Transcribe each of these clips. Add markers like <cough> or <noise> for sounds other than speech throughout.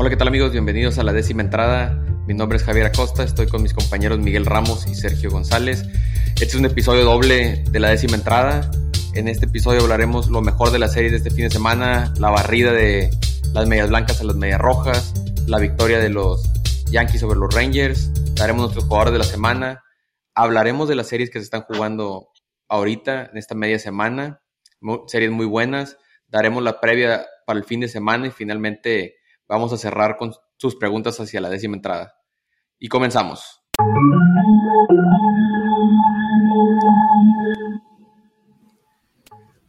Hola, ¿qué tal amigos? Bienvenidos a la décima entrada. Mi nombre es Javier Acosta, estoy con mis compañeros Miguel Ramos y Sergio González. Este es un episodio doble de la décima entrada. En este episodio hablaremos lo mejor de la serie de este fin de semana, la barrida de las medias blancas a las medias rojas, la victoria de los Yankees sobre los Rangers, daremos nuestros jugadores de la semana, hablaremos de las series que se están jugando ahorita en esta media semana, series muy buenas, daremos la previa para el fin de semana y finalmente vamos a cerrar con sus preguntas hacia la décima entrada. Y comenzamos.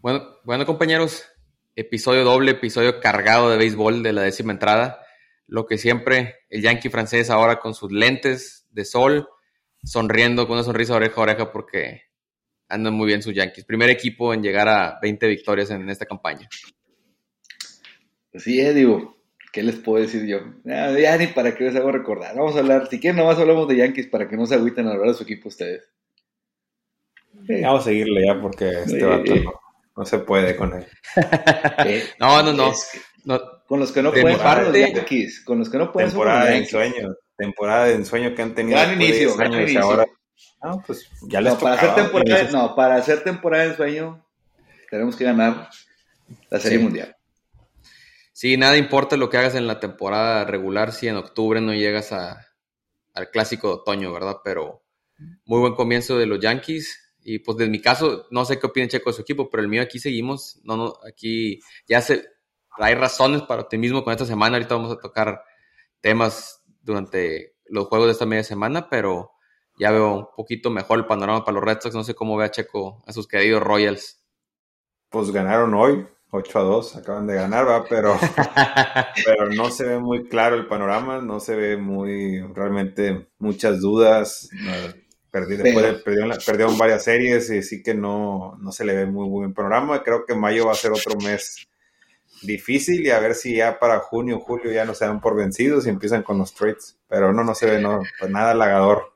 Bueno, compañeros, episodio doble, episodio cargado de béisbol de la décima entrada. Lo que siempre, el yankee francés ahora con sus lentes de sol, sonriendo con una sonrisa oreja a oreja porque andan muy bien sus yankees. Primer equipo en llegar a 20 victorias en esta campaña. Sí, eh, digo, ¿Qué les puedo decir yo? Ya, ni para qué les hago recordar. Vamos a hablar, si quieren, nomás hablamos de Yankees para que no se agüiten al hablar de su equipo ustedes. Vamos a seguirle ya porque este vato no, se puede con él. <laughs> no, no, no. Con los que no pueden parte, los Yankees, con los que no pueden Temporada de ensueño, temporada de ensueño que han tenido. Gran inicio, gran inicio. Ahora, no, pues ya les no, para hacer temporada, no, para hacer temporada de ensueño tenemos que ganar la Serie Mundial. Sí, nada importa lo que hagas en la temporada regular si en octubre no llegas al clásico de otoño, ¿verdad? Pero muy buen comienzo de los Yankees. Y pues en mi caso, no sé qué opina Checo de su equipo, pero el mío aquí seguimos. No, no, aquí ya hay razones para optimismo con esta semana. Ahorita vamos a tocar temas durante los juegos de esta media semana, pero ya veo un poquito mejor el panorama para los Red Sox. No sé cómo ve a Checo a sus queridos Royals. Pues ganaron hoy, 8 a 2 acaban de ganar, ¿va? Pero, <laughs> pero no se ve muy claro el panorama, no se ve muy, realmente muchas dudas. Perdí, después perdieron, varias series y sí que no, no se le ve muy, buen panorama. Creo que mayo va a ser otro mes difícil y a ver si ya para junio, julio ya no se dan por vencidos y empiezan con los trades. Pero no, no se ve no, pues nada halagador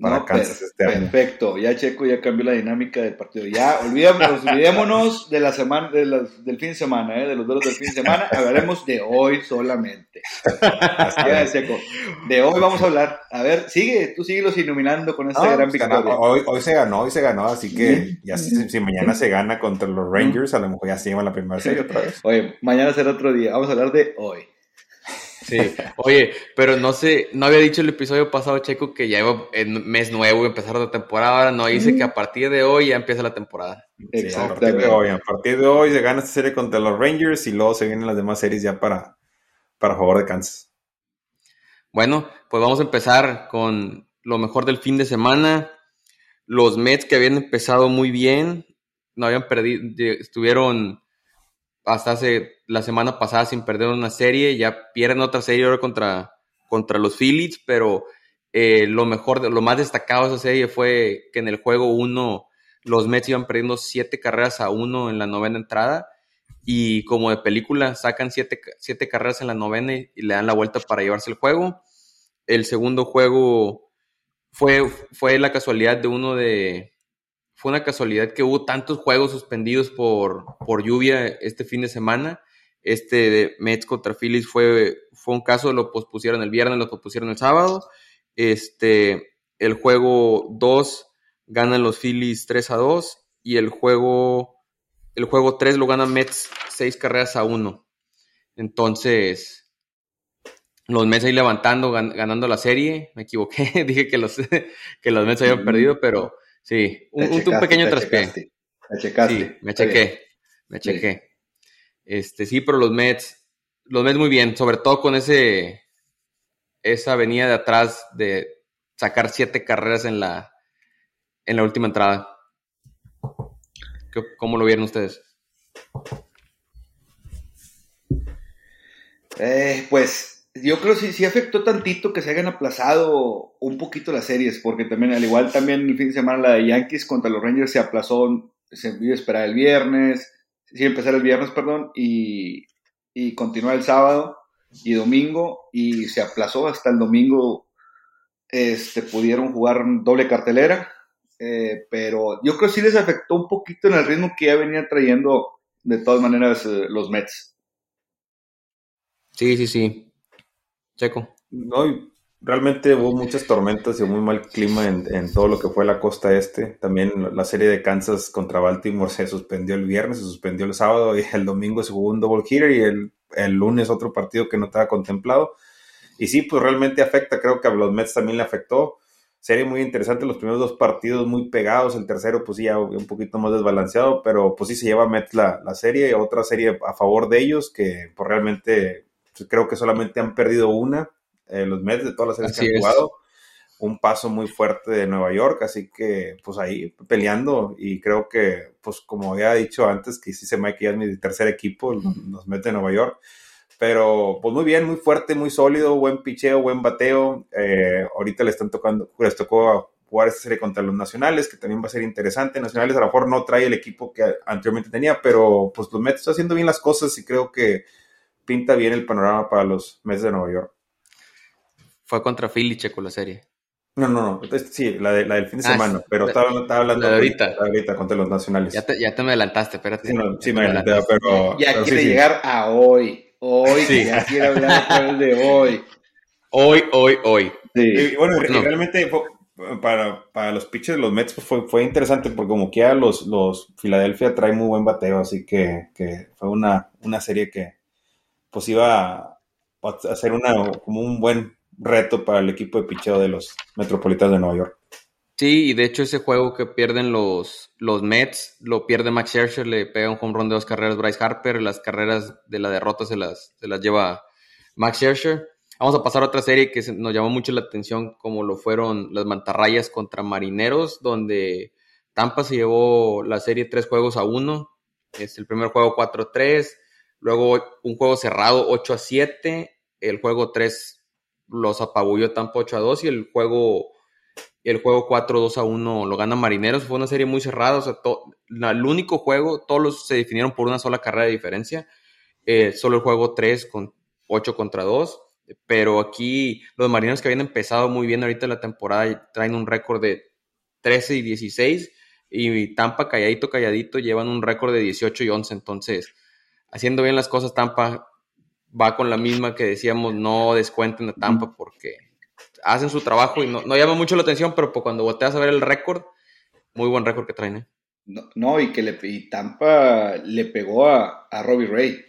para Kansas este Perfecto, ya Checo ya cambió la dinámica del partido. Ya <laughs> olvidémonos, de la semana, de del fin de semana, ¿eh? de los duelos del fin de semana, hablaremos de hoy solamente. Checo. De hoy vamos a hablar. A ver, sigue, tú síguelos iluminando con esta gran pues victoria. Hoy, hoy, se ganó, hoy se ganó, así que ya si, mañana se gana contra los Rangers, a lo mejor ya se llevan la primera serie otra vez. Oye, mañana será otro día. Vamos a hablar de hoy. Sí, oye, pero no sé, no había dicho el episodio pasado, Checo, que ya iba en mes nuevo, empezar la temporada, ahora no dice que a partir de hoy ya empieza la temporada. a partir de hoy, a partir de hoy se gana esta serie contra los Rangers y luego se vienen las demás series ya para, para favor de Kansas. Bueno, pues vamos a empezar con lo mejor del fin de semana. Los Mets que habían empezado muy bien, no habían perdido, estuvieron hasta hace la semana pasada sin perder una serie, ya pierden otra serie ahora contra, contra los Phillies, pero eh, lo mejor, lo más destacado de esa serie fue que en el juego 1 los Mets iban perdiendo siete carreras a uno en la novena entrada y como de película sacan siete, siete carreras en la novena y le dan la vuelta para llevarse el juego. El segundo juego fue, fue la casualidad de uno de, fue una casualidad que hubo tantos juegos suspendidos por, por lluvia este fin de semana. Este de Mets contra Phillies fue, fue un caso, lo pospusieron el viernes, lo pospusieron el sábado. Este, el juego 2 ganan los Phillies 3 a 2 y el juego, el juego 3 lo ganan Mets 6 carreras a 1. Entonces, los Mets ahí levantando, ganando la serie. Me equivoqué, <laughs> dije que los, que los Mets habían perdido, pero Sí, un, pequeño traspié. Me checaste. Sí, me chequé. Me chequé. Este, sí, pero los Mets, los Mets muy bien, sobre todo con ese, esa avenida de atrás de sacar siete carreras en la, en la última entrada. ¿Cómo lo vieron ustedes? Eh, pues yo creo que sí, sí afectó tantito que se hayan aplazado un poquito las series, porque también, al igual también el fin de semana la de Yankees contra los Rangers se aplazó, se iba a esperar el viernes, sí, empezar el viernes, perdón, y, y continuar el sábado y domingo, y se aplazó hasta el domingo, este, pudieron jugar doble cartelera, eh, pero yo creo que sí les afectó un poquito en el ritmo que ya venía trayendo de todas maneras eh, los Mets. Sí, sí, sí. Checo. No, realmente hubo muchas tormentas y muy mal clima en, todo lo que fue la costa este. También la serie de Kansas contra Baltimore <laughs> se suspendió el viernes, se suspendió el sábado y el domingo se jugó un double hitter y el, el lunes otro partido que no estaba contemplado. Y sí, pues realmente afecta, creo que a los Mets también le afectó. Serie muy interesante, los primeros dos partidos muy pegados, el tercero pues sí ya un poquito más desbalanceado, pero pues sí se lleva Mets la, la serie, otra serie a favor de ellos que pues realmente creo que solamente han perdido una, eh, los Mets de todas las series que han jugado. Un paso muy fuerte de Nueva York, así que pues ahí peleando y creo que pues como había dicho antes que sí se me ya es mi tercer equipo, los Mets de Nueva York pero pues muy bien, muy fuerte, muy sólido, buen picheo, buen bateo. Eh, ahorita le están tocando, les tocó jugar esta serie contra los nacionales, que también va a ser interesante. Nacionales a lo mejor no trae el equipo que anteriormente tenía, pero pues los Mets está haciendo bien las cosas y creo que pinta bien el panorama para los Mets de Nueva York. Fue contra Philly, Checo, la serie. No, no, no. Sí, la, de, la del fin de ah, semana, pero estaba, hablando de ahorita. ahorita contra los nacionales. Ya te, ya te me adelantaste, espérate. Sí, me, adelanté, pero. Ya quiere llegar a hoy. Hoy, sí. ya quiero hablar de hoy. Hoy, hoy, hoy. Sí. bueno, realmente para, para, los pitchers de los Mets pues, fue, fue interesante porque como que los, los Philadelphia trae muy buen bateo, así que, que fue una, una serie que pues iba a hacer una, como un buen reto para el equipo de picheo de los Metropolitanos de Nueva York. Sí, y de hecho ese juego que pierden los, los Mets, lo pierde Max Scherzer, le pega un home run de dos carreras Bryce Harper, las carreras de la derrota se las, se las lleva Max Scherzer. Vamos a pasar a otra serie que nos llamó mucho la atención, como lo fueron las mantarrayas contra marineros, donde Tampa se llevó la serie tres juegos a uno. Es el primer juego 4-3, luego un juego cerrado 8 a 7, el juego 3 los apabulló Tampa 8 a 2 y el juego el juego 4-2 a 1 lo gana Marineros. Fue una serie muy cerrada. O sea, el único juego, todos los se definieron por una sola carrera de diferencia. Eh, solo el juego 3 con 8 contra 2. Pero aquí los Marineros que habían empezado muy bien ahorita la temporada traen un récord de 13 y 16. Y Tampa, calladito, calladito, llevan un récord de 18 y 11. Entonces, haciendo bien las cosas, Tampa va con la misma que decíamos, no descuenten a Tampa porque hacen su trabajo y no, llama mucho la atención, pero pues cuando volteas a ver el récord, muy buen récord que traen. ¿eh? No, y que le, Tampa le pegó a, a Robbie Ray.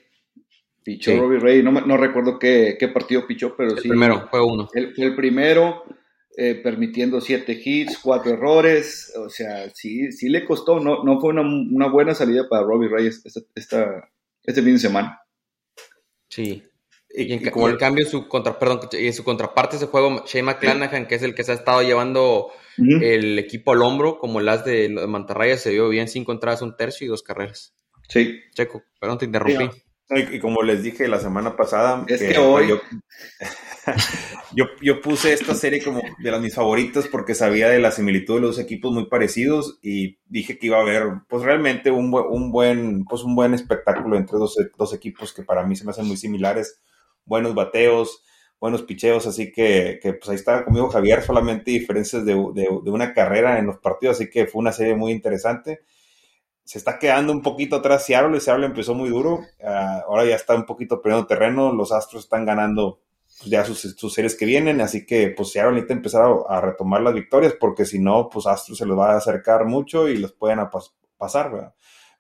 Pichó Robbie Ray, no, no recuerdo qué, partido pichó, pero el sí. Primero, fue uno. El, el primero, eh, permitiendo siete hits, cuatro errores. O sea, sí, sí le costó. No, no fue una, buena salida para Robbie Ray esta, este fin de semana. Sí, y, en, cambio, su, contra, perdón, y su contraparte ese juego, Shane McClanahan, que es el que se ha estado llevando el equipo al hombro, como las de, de Mantarraya, se vio bien cinco entradas, un tercio y dos carreras. Sí. Checo, perdón, te interrumpí. y, como les dije la semana pasada, es que, hoy... Yo, <laughs> yo, puse esta serie como de las mis favoritas porque sabía de la similitud de los equipos muy parecidos y dije que iba a haber pues realmente un, un buen pues un buen espectáculo entre dos, dos equipos que para mí se me hacen muy similares buenos bateos, buenos picheos, así que, pues ahí estaba conmigo Javier, solamente diferencias de, una carrera en los partidos, así que fue una serie muy interesante. Se está quedando un poquito atrás Seattle, Seattle empezó muy duro, ah, ahora ya está un poquito perdiendo terreno, los Astros están ganando pues, ya sus, series que vienen, así que pues Seattle necesita empezar a, retomar las victorias, porque si no, pues Astros se los va a acercar mucho y los pueden pasar,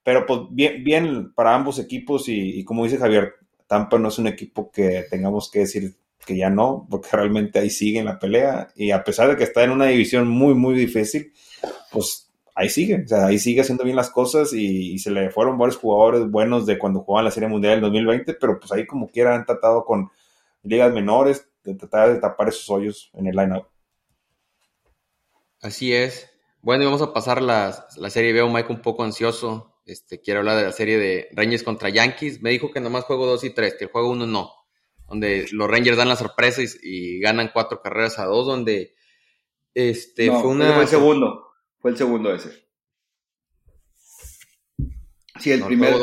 Pero pues bien, bien para ambos equipos y como dice Javier, Tampa no es un equipo que tengamos que decir que ya no, porque realmente ahí sigue en la pelea y a pesar de que está en una división muy, muy difícil, pues ahí sigue, o sea, ahí sigue haciendo bien las cosas y, se le fueron varios jugadores buenos de cuando jugaban la Serie Mundial del 2020, pero pues ahí como quiera han tratado con ligas menores de tratar de tapar esos hoyos en el line-up. Así es. Bueno, y vamos a pasar la, la serie. Veo a Mike un poco ansioso. Este, quiero hablar de la serie de Rangers contra Yankees. Me dijo que nomás juego 2 y 3, que el juego 1 no. Donde los Rangers dan la sorpresa y, ganan cuatro carreras a dos, donde este, fue una... Fue el segundo, fue el segundo ese. Sí, el primero...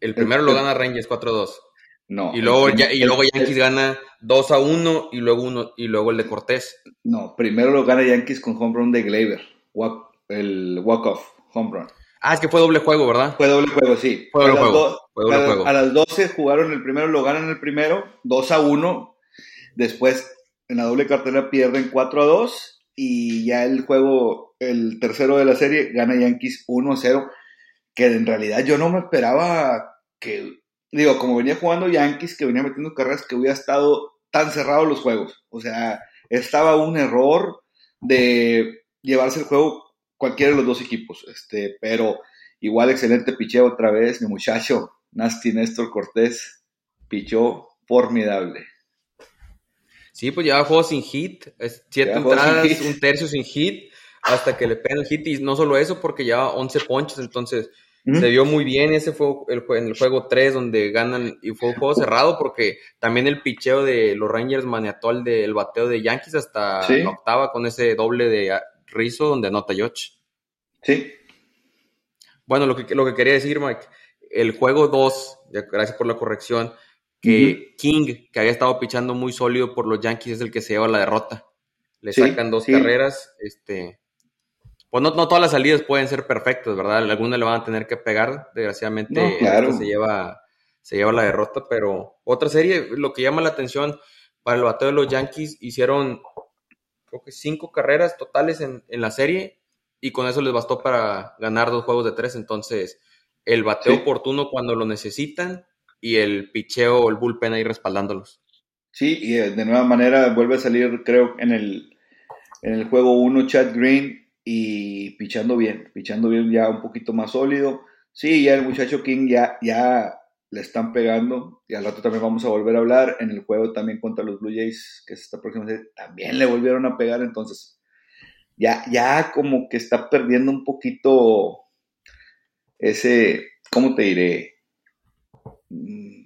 El, primero lo gana Rangers 4-2. No. Y luego, y luego Yankees gana 2 a 1 y luego uno y luego el de Cortés. No, primero lo gana Yankees con home run de Gleyber, el walk-off home run. Ah, es que fue doble juego, ¿verdad? Fue doble juego, sí. Fue doble, juego. a, las 12 jugaron el primero, lo ganan el primero, 2 a 1. Después, en la doble cartera pierden 4 a 2 y ya el juego, el tercero de la serie, gana Yankees 1 a 0, que en realidad yo no me esperaba que, digo, como venía jugando Yankees, que venía metiendo carreras, que hubiera estado tan cerrado los juegos. O sea, estaba un error de llevarse el juego cualquiera de los dos equipos, este, pero igual excelente picheo otra vez, mi muchacho, Nasty Néstor Cortés, pichó formidable. Sí, pues lleva juego sin hit, siete entradas, un tercio sin hit, hasta que le pegan el hit, y no solo eso, porque lleva 11 ponches, entonces se vio muy bien, ese fue el, en el juego 3 donde ganan, y fue un juego cerrado, porque también el picheo de los Rangers maniató al del bateo de Yankees hasta la octava con ese doble de Rizzo donde anota Yoch. Sí. Bueno, lo que, lo que quería decir, Mike, el juego 2, gracias por la corrección, que King, que había estado pichando muy sólido por los Yankees, es el que se lleva la derrota. Le sacan dos carreras, este, pues no, no, todas las salidas pueden ser perfectas, ¿verdad? Algunas le van a tener que pegar, desgraciadamente se lleva, se lleva la derrota, pero otra serie, lo que llama la atención para el bateo de los Yankees, hicieron creo que cinco carreras totales en, en la serie y con eso les bastó para ganar dos juegos de tres, entonces el bateo oportuno cuando lo necesitan y el picheo o el bullpen ahí respaldándolos. Sí, y eh, de nueva manera vuelve a salir, creo, en el, en el juego 1 Chad Green y pichando bien, pichando bien ya un poquito más sólido. Sí, ya el muchacho King ya, ya le están pegando y al rato también vamos a volver a hablar. En el juego también contra los Blue Jays, que es esta próxima serie, también le volvieron a pegar, entonces ya, ya como que está perdiendo un poquito ese, ¿cómo te diré? Mm,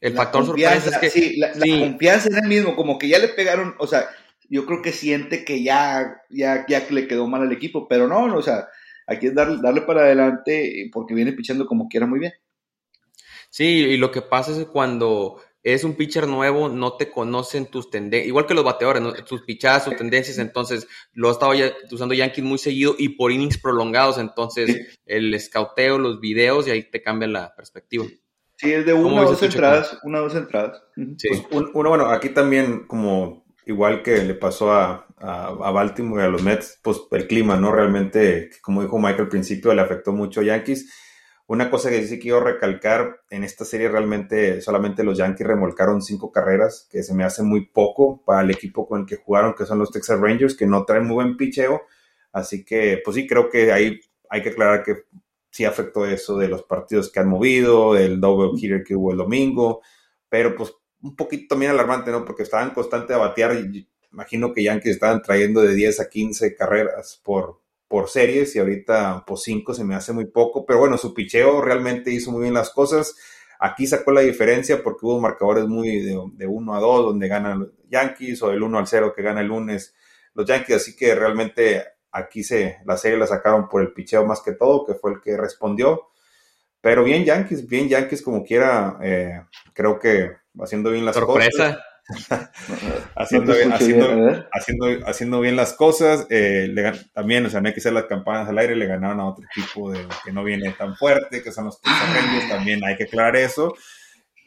el factor sorpresa es que... Sí, la, confianza en él mismo, como que ya le pegaron, o sea, yo creo que siente que ya, ya, ya le quedó mal al equipo, pero no, no o sea, aquí es darle, darle para adelante porque viene pichando como quiera muy bien. Sí, y lo que pasa es que cuando es un pitcher nuevo, no te conocen tus tendencias, igual que los bateadores, tus pichadas, tus tendencias, entonces lo ha estado ya usando Yankees muy seguido y por innings prolongados, entonces el escauteo, los videos y ahí te cambia la perspectiva. Sí, es de una o dos entradas, una o dos entradas. Sí. Pues, uno, bueno, aquí también como igual que le pasó a, a, Baltimore y a los Mets, pues el clima, ¿no? Realmente, como dijo Mike al principio, le afectó mucho a Yankees una cosa que sí quiero recalcar, en esta serie realmente solamente los Yankees remolcaron cinco carreras, que se me hace muy poco para el equipo con el que jugaron, que son los Texas Rangers, que no traen muy buen picheo. Así que, pues sí, creo que ahí hay que aclarar que sí afectó eso de los partidos que han movido, el double hitter que hubo el domingo, pero pues un poquito también alarmante, ¿no? Porque estaban constante a batear y imagino que Yankees estaban trayendo de 10 a 15 carreras por, por series y ahorita por pues, 5 se me hace muy poco, pero bueno, su picheo realmente hizo muy bien las cosas. Aquí sacó la diferencia porque hubo marcadores muy de, 1 a 2 donde ganan los Yankees o del 1 al 0 que gana el lunes los Yankees, así que realmente aquí se la serie la sacaron por el picheo más que todo, que fue el que respondió. Pero bien Yankees, bien Yankees como quiera, eh, creo que haciendo bien las Sorpresa. <laughs> haciendo, bien, haciendo, haciendo, bien las cosas. Eh, también, o sea, no hay que hacer las campanas al aire, le ganaron a otro equipo de, que no viene tan fuerte, que son los Texas también hay que aclarar eso.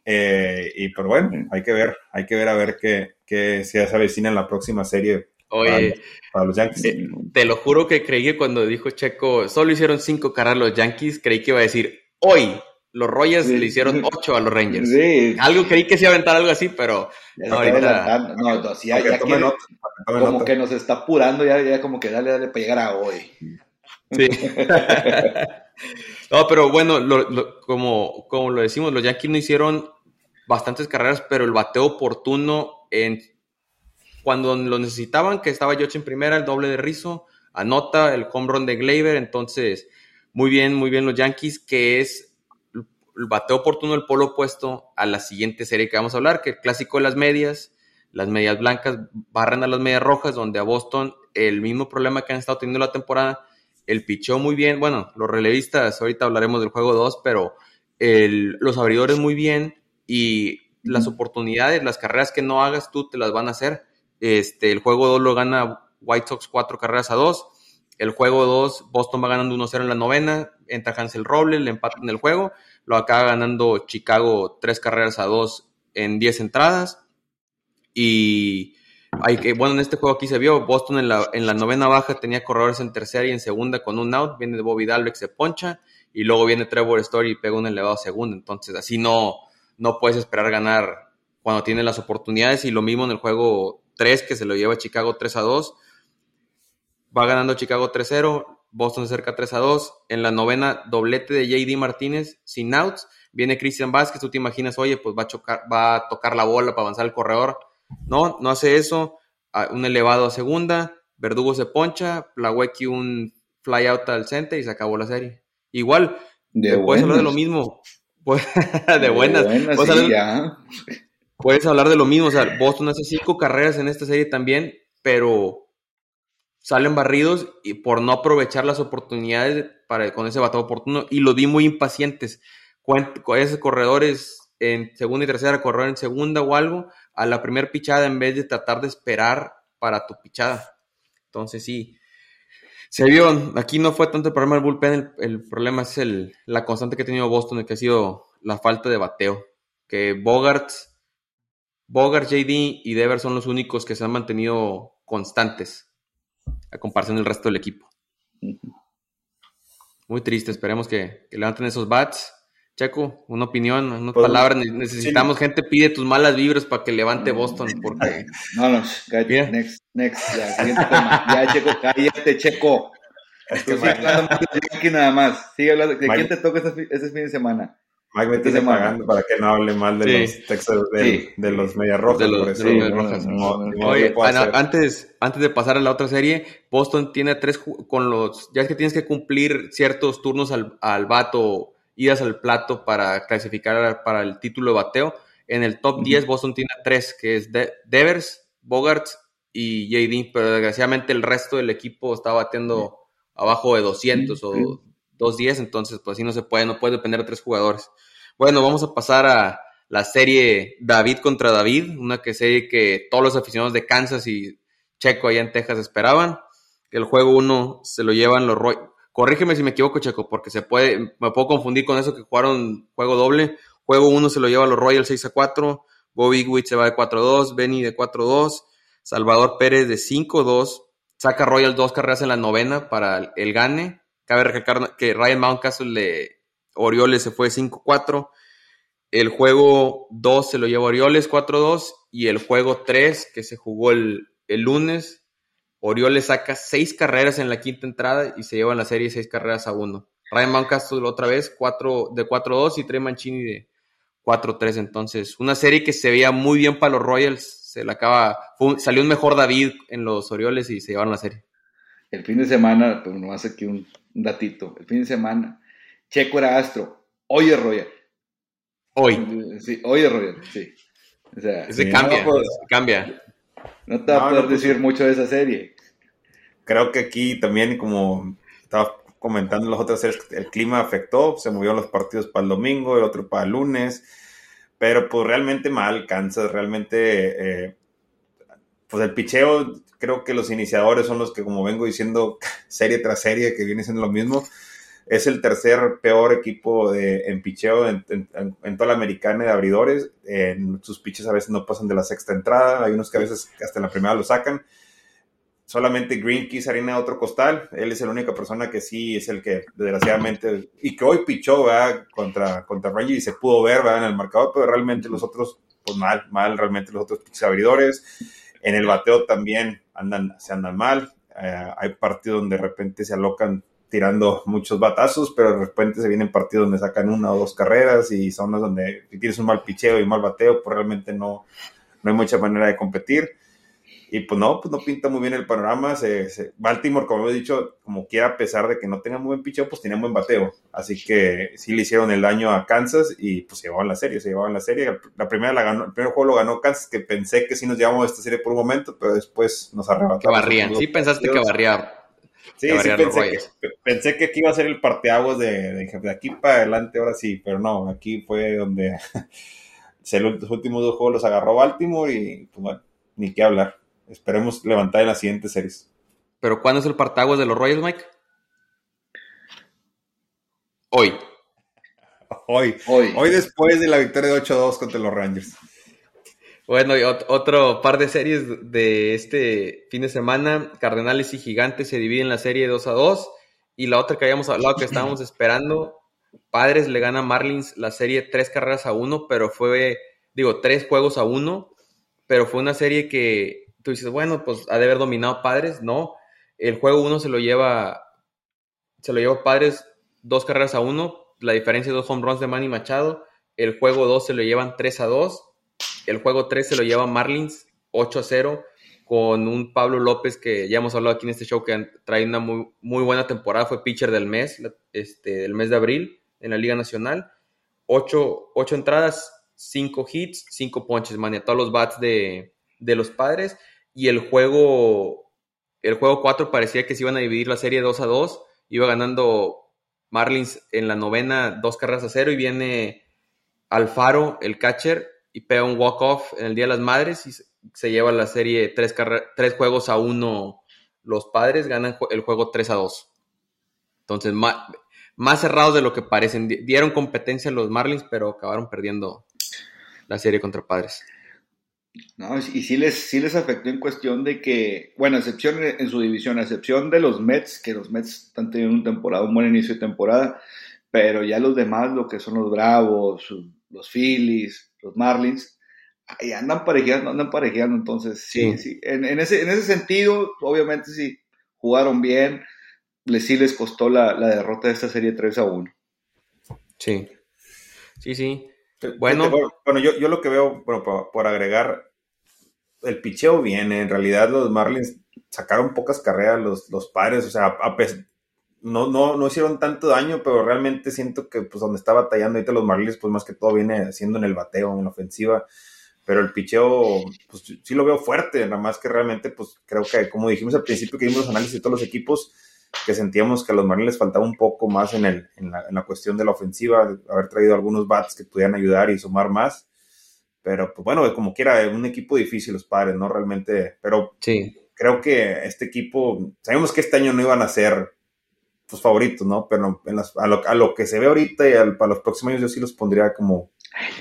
Eh, y pero bueno, hay que ver, hay que ver a ver qué, qué se avecina en la próxima serie. Oye, para, los Yankees. Eh, te lo juro que creí que cuando dijo Checo, solo hicieron cinco carreras los Yankees, creí que iba a decir, hoy los Royals le hicieron <laughs> 8 a los Rangers. Sí. Algo creí que se iba a aventar algo así, pero no, ahorita... no, sí, ya, como que nos está apurando, ya, ya como que dale, dale para llegar a hoy. Sí. <laughs> <laughs> no, pero bueno, como, como lo decimos, los Yankees no hicieron bastantes carreras, pero el bateo oportuno en cuando lo necesitaban, que estaba George en primera, el doble de Rizzo, anota el home run de Gleyber, entonces muy bien, muy bien los Yankees, que es el bateo oportuno el polo opuesto a la siguiente serie que vamos a hablar, que el clásico de las medias, las medias blancas barran a las medias rojas, donde a Boston el mismo problema que han estado teniendo la temporada, el pichó muy bien, bueno, los relevistas, ahorita hablaremos del juego 2, pero los abridores muy bien y las oportunidades, las carreras que no hagas tú te las van a hacer. Este, el juego 2 lo gana White Sox cuatro carreras a dos. El juego 2, Boston va ganando 1-0 en la novena, entra Hansel Robles, le empatan el juego lo acaba ganando Chicago tres carreras a dos en diez entradas. Y hay que, bueno, en este juego aquí se vio, Boston en la, en la novena baja tenía corredores en tercera y en segunda con un out, viene Bobby Dalbeck, se poncha, y luego viene Trevor Story y pega un elevado segundo. Entonces, así no, no puedes esperar ganar cuando tiene las oportunidades. Y lo mismo en el juego 3, que se lo lleva Chicago 3 a 2. Va ganando Chicago 3-0, Boston se acerca 3 a 2. En la novena, doblete de JD Martínez sin outs. Viene Cristian Vázquez, tú te imaginas, oye, pues va a, chocar, va a tocar la bola para avanzar el corredor. No, no hace eso. Un elevado a segunda, Verdugo se poncha, Plawecki un fly out al center y se acabó la serie. Igual, de puedes hablar de lo mismo. <laughs> de buenas. puedes, hablar, de lo mismo. O sea, Boston hace cinco carreras en esta serie también, pero salen barridos y por no aprovechar las oportunidades para, con ese bateo oportuno y lo di muy impacientes. Con esos corredores en segunda y tercera, correr en segunda o algo, a la primera pichada en vez de tratar de esperar para tu pichada. Entonces sí, se vio, aquí no fue tanto el problema del bullpen, el, problema es el, la constante que ha tenido Boston, que ha sido la falta de bateo. Que Bogart, Bogart, JD y Dever son los únicos que se han mantenido constantes a comparación del resto del equipo. Muy triste, esperemos que, levanten esos bats. Checo, una opinión, una pues, palabra. Necesitamos gente, pide tus malas vibras para que levante Boston. Porque... <laughs> No, no, next, next, ya, Ya, Checo, cállate, Checo. Tú sigue hablando de nada más. Sigue hablando. ¿De quién te toca este, este, fin de semana? Mike me tiene pagando para que no hable mal de los Texas, de, de, los Medias Rojas. De los, Rojas. Oye, antes, antes de pasar a la otra serie, Boston tiene tres con los. Ya es que tienes que cumplir ciertos turnos al, al vato, idas al plato para clasificar para el título de bateo. En el top 10, Boston tiene tres, que es Devers, Bogart y JD, pero desgraciadamente el resto del equipo está batiendo abajo de 200 o 210, entonces pues así no se puede, no puede depender de tres jugadores. Bueno, vamos a pasar a la serie David contra David, una que sé que todos los aficionados de Kansas y Checo allá en Texas esperaban. El juego 1 se lo llevan los Roy. Corrígeme si me equivoco, Checo, porque se puede, me puedo confundir con eso que jugaron juego doble. Juego 1 se lo lleva los Royals 6 a 4. Bobby Witt se va de 4-2, Benny de 4-2, Salvador Pérez de 5-2, saca Royals dos carreras en la novena para el gane. Cabe recalcar que Ryan Mountcastle de Orioles se fue 5-4. El juego 2 se lo llevó Orioles 4-2. Y el juego 3, que se jugó el, lunes, Orioles saca 6 carreras en la quinta entrada y se lleva en la serie 6 carreras a 1. Ryan Mountcastle otra vez 4, de 4-2 y Trey Mancini de 4-3. Entonces, una serie que se veía muy bien para los Royals se le acaba, salió un mejor David en los Orioles y se llevaron la serie. El fin de semana, pues no hace aquí un, datito, el fin de semana, Checo era Astro, hoy es Royal. Hoy. Sí, hoy es Royal, sí. O sea, se cambia, no, cambia. No te va a poder pues, decir mucho de esa serie. Creo que aquí también, como estaba comentando en las otras series, el clima afectó, se movieron los partidos para el domingo, el otro para el lunes pero pues realmente mal, Kansas, realmente, eh, pues el picheo, creo que los iniciadores son los que, como vengo diciendo, <laughs> serie tras serie, que viene siendo lo mismo. Es el tercer peor equipo de, en picheo en, toda la americana de abridores. sus piches a veces no pasan de la sexta entrada. Hay unos que a veces hasta en la primera lo sacan solamente Green quiso harina otro costal. Él es la única persona que sí es el que, desgraciadamente, y que hoy pichó contra, contra Ranger y se pudo ver en el marcador, pero realmente los otros, pues mal, mal, realmente los otros abridores. En el bateo también andan, se andan mal. Eh, hay partidos donde de repente se alocan tirando muchos batazos, pero de repente se vienen partidos donde sacan una o dos carreras y son las donde tienes un mal picheo y mal bateo, pues realmente no, no hay mucha manera de competir. Y pues no, pues no pinta muy bien el panorama. Se, Baltimore, como he dicho, como quiera, a pesar de que no tenga muy buen picheo, pues tenía buen bateo. Así que sí le hicieron el daño a Kansas y pues se llevaban la serie, se llevaban la serie. La primera la ganó, el primer juego lo ganó Kansas, que pensé que sí nos llevamos esta serie por un momento, pero después nos arrebataron. Que barrían, sí pensaste que barría. Sí, sí pensé que, pensé que, aquí iba a ser el parteaguas de, de, aquí para adelante, ahora sí, pero no, aquí fue donde <laughs> los últimos dos juegos los agarró Baltimore y pues bueno, ni qué hablar esperemos levantar en las siguientes series. ¿Pero cuándo es el partaguas de los Royals, Mike? Hoy. Hoy. Hoy. Hoy después de la victoria de 8-2 contra los Rangers. Bueno, y otro par de series de este fin de semana. Cardenales y Gigantes se dividen la serie 2 a 2. Y la otra que habíamos hablado que estábamos <clears throat> esperando, Padres le gana a Marlins la serie 3 carreras a 1, pero fue, digo, 3 juegos a 1, pero fue una serie que tú dices, bueno, pues ha de haber dominado Padres. No, el juego 1 se lo lleva, se lo lleva Padres 2 carreras a 1, la diferencia de dos home runs de Manny Machado. El juego 2 se lo llevan 3 a 2 el juego 3 se lo lleva Marlins 8 a 0 con un Pablo López que ya hemos hablado aquí en este show que trae una muy, muy buena temporada, fue pitcher del mes, este, del mes de abril en la Liga Nacional. 8, entradas, 5 hits, 5 ponches, todos los bats de, de, los padres. Y el juego, el juego 4 parecía que se iban a dividir la serie 2 a 2. Iba ganando Marlins en la novena, dos carreras a cero. Y viene Alfaro, el catcher, y pega un walk-off en el Día de las Madres y se lleva la serie tres, tres juegos a uno los padres, ganan el juego 3 a 2. Entonces, más, más cerrados de lo que parecen. Dieron competencia a los Marlins, pero acabaron perdiendo la serie contra padres. No, y sí les, sí les afectó en cuestión de que, bueno, excepción en su división, a excepción de los Mets, que los Mets están teniendo un temporada, un buen inicio de temporada, pero ya los demás, lo que son los Bravos, los Phillies, los Marlins, andan parejeando, andan parejeando, entonces sí, sí, En, ese, en ese sentido, obviamente sí, jugaron bien, les, sí les costó la, derrota de esta serie 3 a 1. Sí, sí, sí. Bueno, bueno yo, yo lo que veo, por, agregar, el picheo viene, en realidad los Marlins sacaron pocas carreras, los, los padres, o sea, a, no, no, no hicieron tanto daño, pero realmente siento que pues donde está batallando ahorita los Marlins, pues más que todo viene siendo en el bateo, en la ofensiva. Pero el picheo, pues sí lo veo fuerte, nada más que realmente, pues creo que, como dijimos al principio que vimos los análisis de todos los equipos, que sentíamos que a los Marlins les faltaba un poco más en, el, en, la, en la cuestión de la ofensiva, haber traído algunos bats que pudieran ayudar y sumar más. Pero, pues bueno, como quiera, un equipo difícil los padres, ¿no? Realmente, pero sí. creo que este equipo, sabemos que este año no iban a ser pues, favoritos, ¿no? Pero a, lo, que se ve ahorita y para los próximos años yo sí los pondría como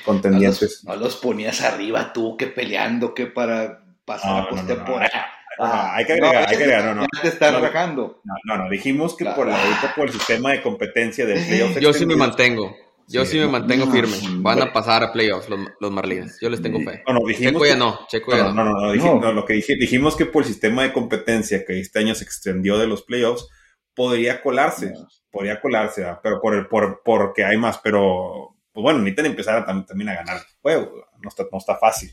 contendientes. No los, ponías arriba tú, que peleando, que para pasar a postemporada. Ah, hay que agregar, hay que agregar, no, no. Te están rajando. No, no, dijimos que por, ahorita por el sistema de competencia del playoff. Yo sí me mantengo. Yo sí, me mantengo firme. Van a pasar a playoffs los, los Marlins. Yo les tengo fe. No, no, dijimos Checo ya no. Checo ya no. No, no, no, lo que dijimos que por el sistema de competencia que este año se extendió de los playoffs, podría colarse, podría colarse, pero por, el, por porque hay más, pero pues bueno, necesitan empezar a, también a ganar juego, no está, no está fácil.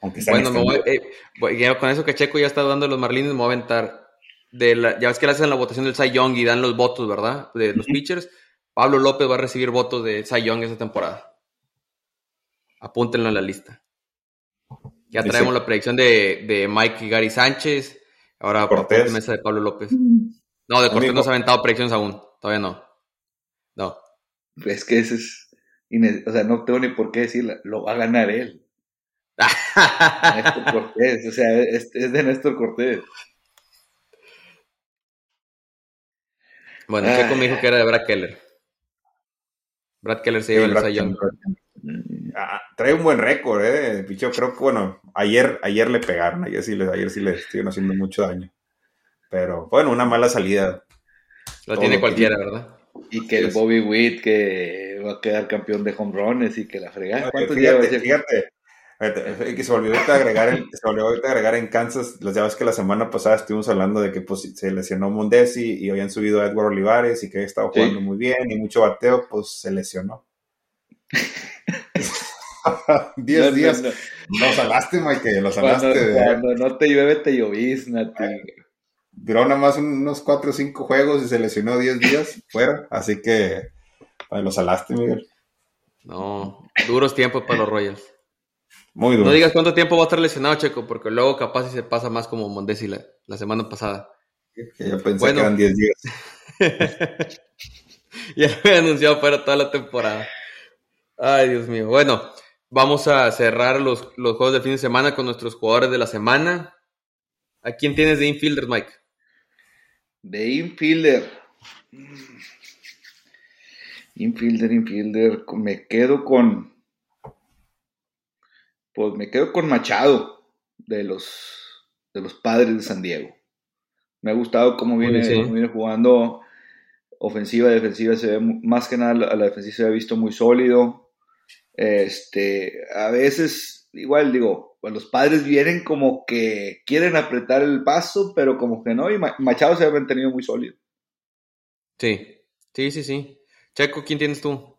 Aunque bueno, eh, con eso que Checo ya está dando los Marlins, me voy a aventar. De la, ya ves que le hacen la votación del Cy Young y dan los votos, ¿verdad? De los pitchers. Pablo López va a recibir votos de Cy Young esa temporada. Apúntenlo en la lista. Ya traemos la predicción de, de Mike y Gary Sánchez. Ahora por mesa de Pablo López. No, de Cortés no se ha aventado predicciones aún. Todavía no. No. Es que ese es. O sea, no tengo ni por qué decirlo. Lo va a ganar él. Néstor Cortés. O sea, es, de Néstor Cortés. Bueno, Checo me dijo que era de Brad Keller. Brad Keller se lleva el sayón. Ah, trae un buen récord, eh. Picho, creo que, bueno, ayer, ayer le pegaron. Ayer sí, ayer sí le estuvieron haciendo mucho daño. Pero bueno, una mala salida. Lo tiene cualquiera, ¿verdad? Y que el Bobby Witt que va a quedar campeón de home runs y que la fregada. ¿Cuántos fíjate, fíjate, fíjate, que se volvió a agregar en, se volvió a agregar en Kansas, los llaves que la semana pasada estuvimos hablando de que pues, se lesionó Mondesi y habían subido a Edward Olivares y que había estado jugando muy bien y mucho bateo, pues se lesionó. <laughs> Diez días. Lo salaste, Mike, lo salaste. Cuando, no te llueve, te llovizna, duró nada más unos 4 o 5 juegos y se lesionó 10 días fuera, así que para lo salaste, Miguel. No, duros tiempos para los Royals. Muy duro. No digas cuánto tiempo va a estar lesionado, Checo, porque luego capaz si se pasa más como Mondesi la, la semana pasada. Que yo pensé que eran 10 días. <laughs> ya me había anunciado para toda la temporada. Ay, Dios mío. Bueno, vamos a cerrar los, los juegos de fin de semana con nuestros jugadores de la semana. ¿A quién tienes de infielders, Mike? De infielder. Infielder, infielder. Me quedo con. Pues me quedo con Machado de los, de los padres de San Diego. Me ha gustado cómo viene, viene jugando ofensiva, defensiva, se ve más que nada a la defensiva se ha visto muy sólido. Este, a veces, igual digo, pues los padres vienen como que quieren apretar el paso, pero como que no, y Machado se ha mantenido muy sólido. Sí, sí, sí, sí. Checo, ¿quién tienes tú?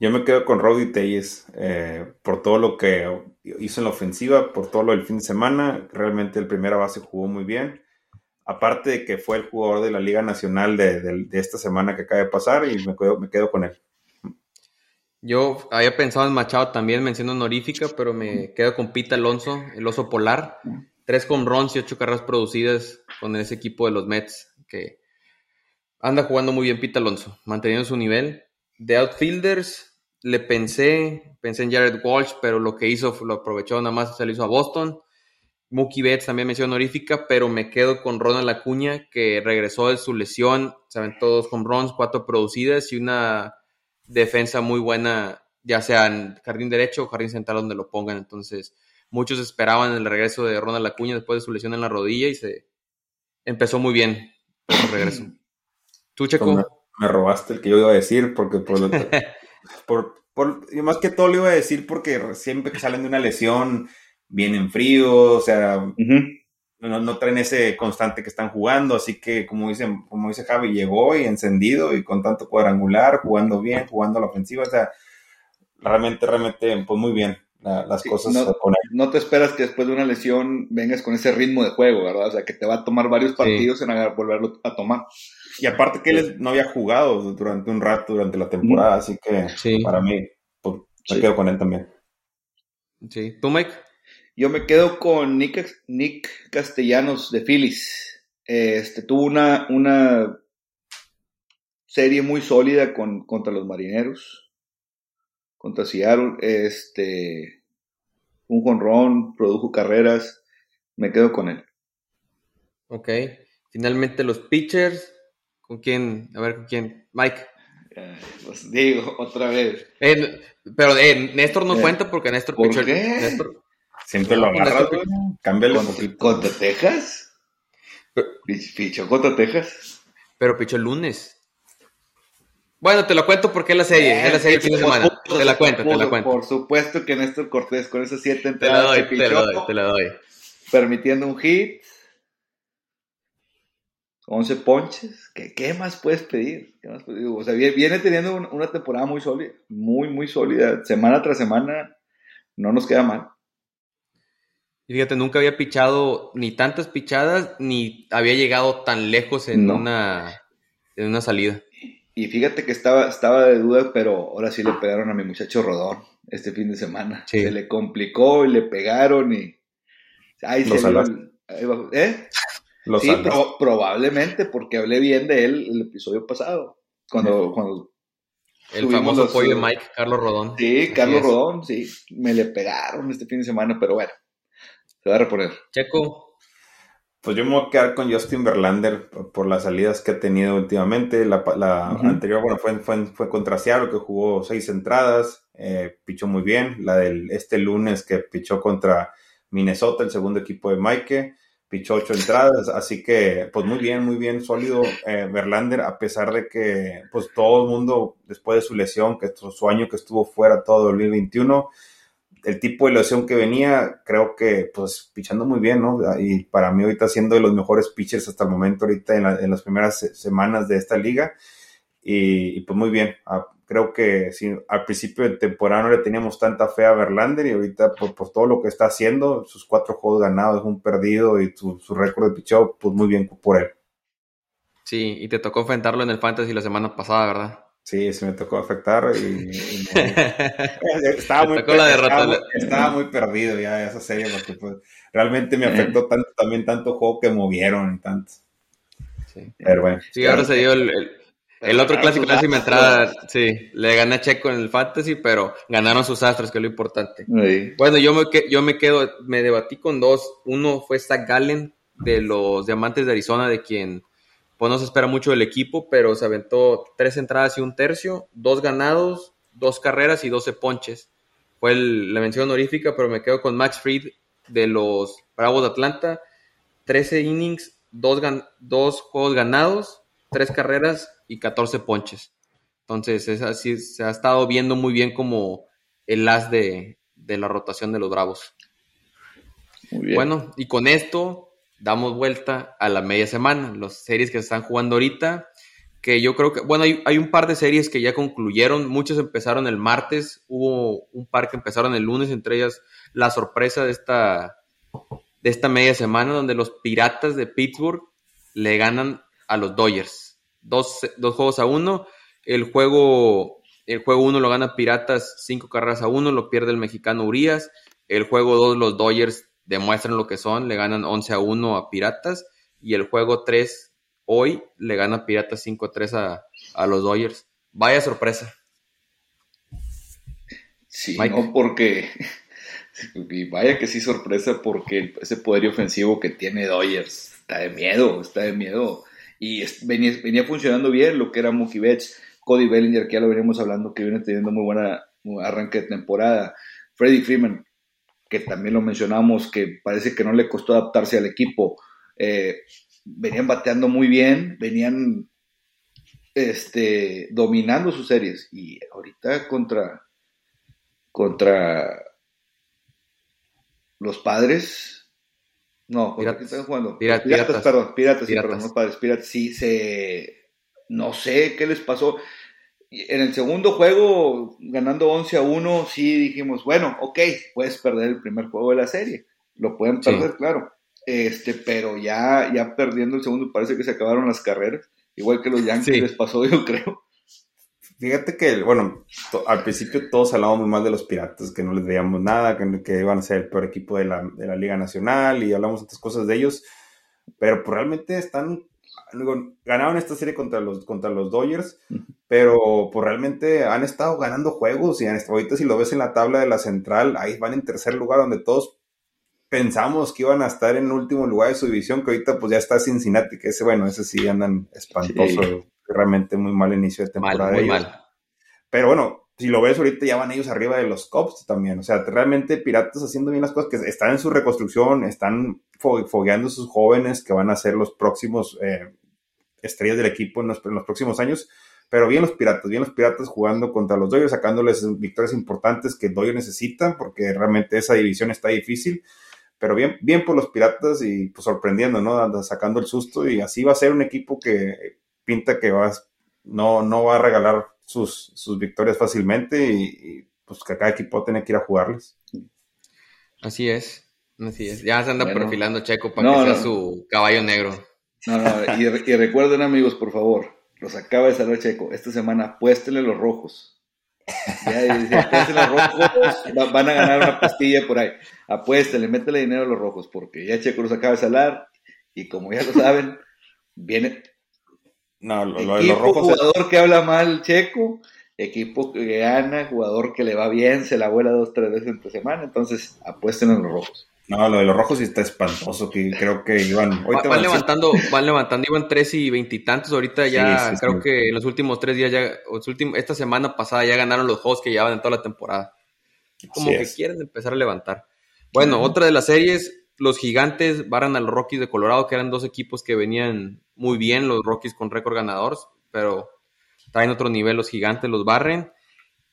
Yo me quedo con Rowdy Telles eh, por todo lo que hizo en la ofensiva, por todo lo del fin de semana. Realmente el primera base jugó muy bien. Aparte de que fue el jugador de la Liga Nacional de, esta semana que acaba de pasar y me quedo, me quedo con él. Yo había pensado en Machado también, mención honorífica, pero me quedo con Pita Alonso, el oso polar. Tres con runs y ocho carreras producidas con ese equipo de los Mets, que anda jugando muy bien Pita Alonso, manteniendo su nivel. De outfielders, le pensé, pensé en Jared Walsh, pero lo que hizo lo aprovechó nada más, se lo hizo a Boston. Mookie Betts también mención honorífica, pero me quedo con Ronald Acuña, que regresó de su lesión, se aventó dos home runs, cuatro producidas y una defensa muy buena, ya sea en jardín derecho o jardín central donde lo pongan. Entonces, muchos esperaban el regreso de Ronald Acuña después de su lesión en la rodilla y se empezó muy bien el regreso. <clears throat> ¿Tú, Checo? Me, robaste el que yo iba a decir, porque por, lo, <laughs> por, por, y más que todo lo iba a decir porque siempre que salen de una lesión vienen fríos, o sea, no, no, traen ese constante que están jugando, así que como dicen, como dice Javi, llegó y encendido y con tanto cuadrangular, jugando bien, jugando a la ofensiva, o sea, realmente, realmente, pues muy bien las cosas no, No te esperas que después de una lesión vengas con ese ritmo de juego, ¿verdad? O sea, que te va a tomar varios partidos en volverlo a tomar. Y aparte que él no había jugado durante un rato durante la temporada, así que para mí, pues, me quedo con él también. Sí. ¿Tú, Mike? Yo me quedo con Nick, Nick Castellanos de Phillies. Este, tuvo una, una serie muy sólida con, contra los marineros, contra Seattle. Este, un jonrón, produjo carreras. Me quedo con él. Ok. Finalmente los pitchers. ¿Con quién? A ver, ¿con quién? Mike. pues digo, otra vez. pero eh, Néstor no eh, cuenta porque Néstor ¿Por Qué? Siempre lo agarra, Cámbiale un poquito. ¿Contra Texas? ¿Pichó contra Texas? Pero pichó el lunes. Bueno, te lo cuento porque es la serie, es la serie el fin de semana. te la cuento, te la cuento. Por supuesto que Néstor Cortés con esas siete entradas te la doy, te la doy, te la doy. Permitiendo un hit. 11 ponches. ¿Qué, ¿Qué, más puedes pedir? ¿Qué más puedes O sea, viene teniendo una temporada muy sólida, muy, muy sólida. Semana tras semana no nos queda mal. Y fíjate, nunca había pichado ni tantas pichadas, ni había llegado tan lejos en, una, en una salida. Y fíjate que estaba, estaba de duda, pero ahora sí le pegaron a mi muchacho Rodón este fin de semana. Se le complicó y le pegaron y... Ahí se ¿Eh? sí, probablemente, porque hablé bien de él el episodio pasado. Cuando, cuando el famoso apoyo de Mike, Carlos Rodón. Sí, Carlos Rodón, sí. Me le pegaron este fin de semana, pero bueno. Se va a reponer. Checo. Pues yo me voy a quedar con Justin Verlander por las salidas que ha tenido últimamente. La, anterior, bueno, fue, fue, fue, contra Seattle, que jugó seis entradas, eh, pichó muy bien. La del este lunes que pichó contra Minnesota, el segundo equipo de Mike, pichó ocho entradas. Así que, pues muy bien, muy bien, sólido eh, Verlander, a pesar de que, pues todo el mundo, después de su lesión, que su año que estuvo fuera todo el 2021, el tipo de lesión que venía, creo que pues pichando muy bien, ¿no? Y para mí ahorita siendo de los mejores pitchers hasta el momento, ahorita en, las primeras semanas de esta liga. Y, pues muy bien, ah, creo que si al principio de temporada no le teníamos tanta fe a Verlander y ahorita por, por todo lo que está haciendo, sus cuatro juegos ganados, un perdido y su, su récord de pichado, pues muy bien por él. Sí, y te tocó enfrentarlo en el Fantasy la semana pasada, ¿verdad? Sí, se me tocó afectar y, <laughs> estaba, muy estaba, muy perdido ya esa serie porque pues, realmente me afectó tanto también tanto juego que movieron y tanto. Sí. Pero bueno. Sí, ahora se dio el, el, otro clásico, la última entrada, sí, le gané a Checo en el Fantasy, pero ganaron sus astros, que es lo importante. Bueno, yo me, yo me quedo, me debatí con dos. Uno fue Zach Gallen de los Diamantes de Arizona, de quien pues no se espera mucho del equipo, pero se aventó tres entradas y un tercio, dos ganados, dos carreras y doce ponches. fue la mención honorífica, pero me quedo con Max Fried de los Bravos de Atlanta. 13 innings, dos, dos juegos ganados, tres carreras y 14 ponches. Entonces, es así, se ha estado viendo muy bien como el as de, de la rotación de los Bravos. Muy bien. Bueno, y con esto damos vuelta a la media semana, las series que se están jugando ahorita, que yo creo que, bueno, hay, hay, un par de series que ya concluyeron, muchos empezaron el martes, hubo un par que empezaron el lunes, entre ellas la sorpresa de esta, de esta media semana, donde los Piratas de Pittsburgh le ganan a los Dodgers. Dos, dos juegos a uno. El juego, el juego uno lo gana Piratas cinco carreras a uno, lo pierde el mexicano Urias. El juego dos, los Dodgers demuestran lo que son, le ganan 11 a 1 a Piratas. Y el juego 3 hoy le gana Piratas 5 a 3 a, los Dodgers. Vaya sorpresa. Sí, no porque. <laughs> Y vaya que sí sorpresa porque ese poder ofensivo que tiene Dodgers está de miedo, está de miedo. Y venía, venía funcionando bien lo que era Mookie Betts, Cody Bellinger, que ya lo veníamos hablando, que viene teniendo muy buena arranque de temporada. Freddie Freeman, que también lo mencionamos, que parece que no le costó adaptarse al equipo. Eh, venían bateando muy bien, venían este, dominando sus series. Y ahorita contra, contra los padres. No, ¿contra quién están jugando? piratas, perdón, piratas, piratas. no padres, piratas. Sí, se. No sé qué les pasó en el segundo juego, ganando 11 a 1, sí dijimos, bueno, ok, puedes perder el primer juego de la serie. Lo pueden perder, claro. Este, pero ya, ya perdiendo el segundo, parece que se acabaron las carreras. Igual que los Yankees les pasó, <laughs> yo creo. Fíjate que, bueno, al principio todos hablábamos mal de los Piratas, que no les veíamos nada, que, que, iban a ser el peor equipo de la, de la Liga Nacional y hablamos otras cosas de ellos, pero pues realmente están ganaron esta serie contra los, contra los Dodgers, pero pues realmente han estado ganando juegos y ahorita si lo ves en la tabla de la central, ahí van en tercer lugar donde todos pensamos que iban a estar en último lugar de su división, que ahorita pues ya está Cincinnati, que ese bueno, ese sí andan espantoso, realmente muy mal inicio de temporada. muy mal. Pero bueno, si lo ves ahorita ya van ellos arriba de los Cubs también, o sea, realmente Piratas haciendo bien las cosas, que están en su reconstrucción, están fogueando a sus jóvenes que van a ser los próximos eh, estrellas del equipo en los, próximos años. Pero bien los Piratas, bien los Piratas jugando contra los Dodgers, sacándoles victorias importantes que Dodgers necesita, porque realmente esa división está difícil. Pero bien, bien por los Piratas y pues sorprendiendo, ¿no? Sacando el susto y así va a ser un equipo que pinta que va, no, no va a regalar sus, sus victorias fácilmente y, pues que cada equipo tiene que ir a jugarles. Así es, así es. Ya se anda perfilando Checo para que sea su caballo negro. No, no, y, recuerden amigos, por favor, los acaba de salir Checo, esta semana apuéstenle los rojos. Ya, los rojos, van a ganar una pastilla por ahí. Apuéstenle, métele dinero a los rojos, porque ya Checo los acaba de salar, y como ya lo saben, viene no, lo, lo, equipo, los rojos jugador que habla mal Checo, equipo que gana, jugador que le va bien, se la vuela dos, tres veces entre semana, entonces apuesten en los rojos. No, lo de los rojos sí está espantoso, que creo que iban... van, levantando, van levantando, iban tres y veintitantos, ahorita ya creo que en los últimos tres días ya, esta semana pasada ya ganaron los juegos que llevaban en toda la temporada. Como que quieren empezar a levantar. Bueno, otra de las series, los gigantes barran a los Rockies de Colorado, que eran dos equipos que venían muy bien, los Rockies con récord ganador, pero traen otro nivel los gigantes, los barren.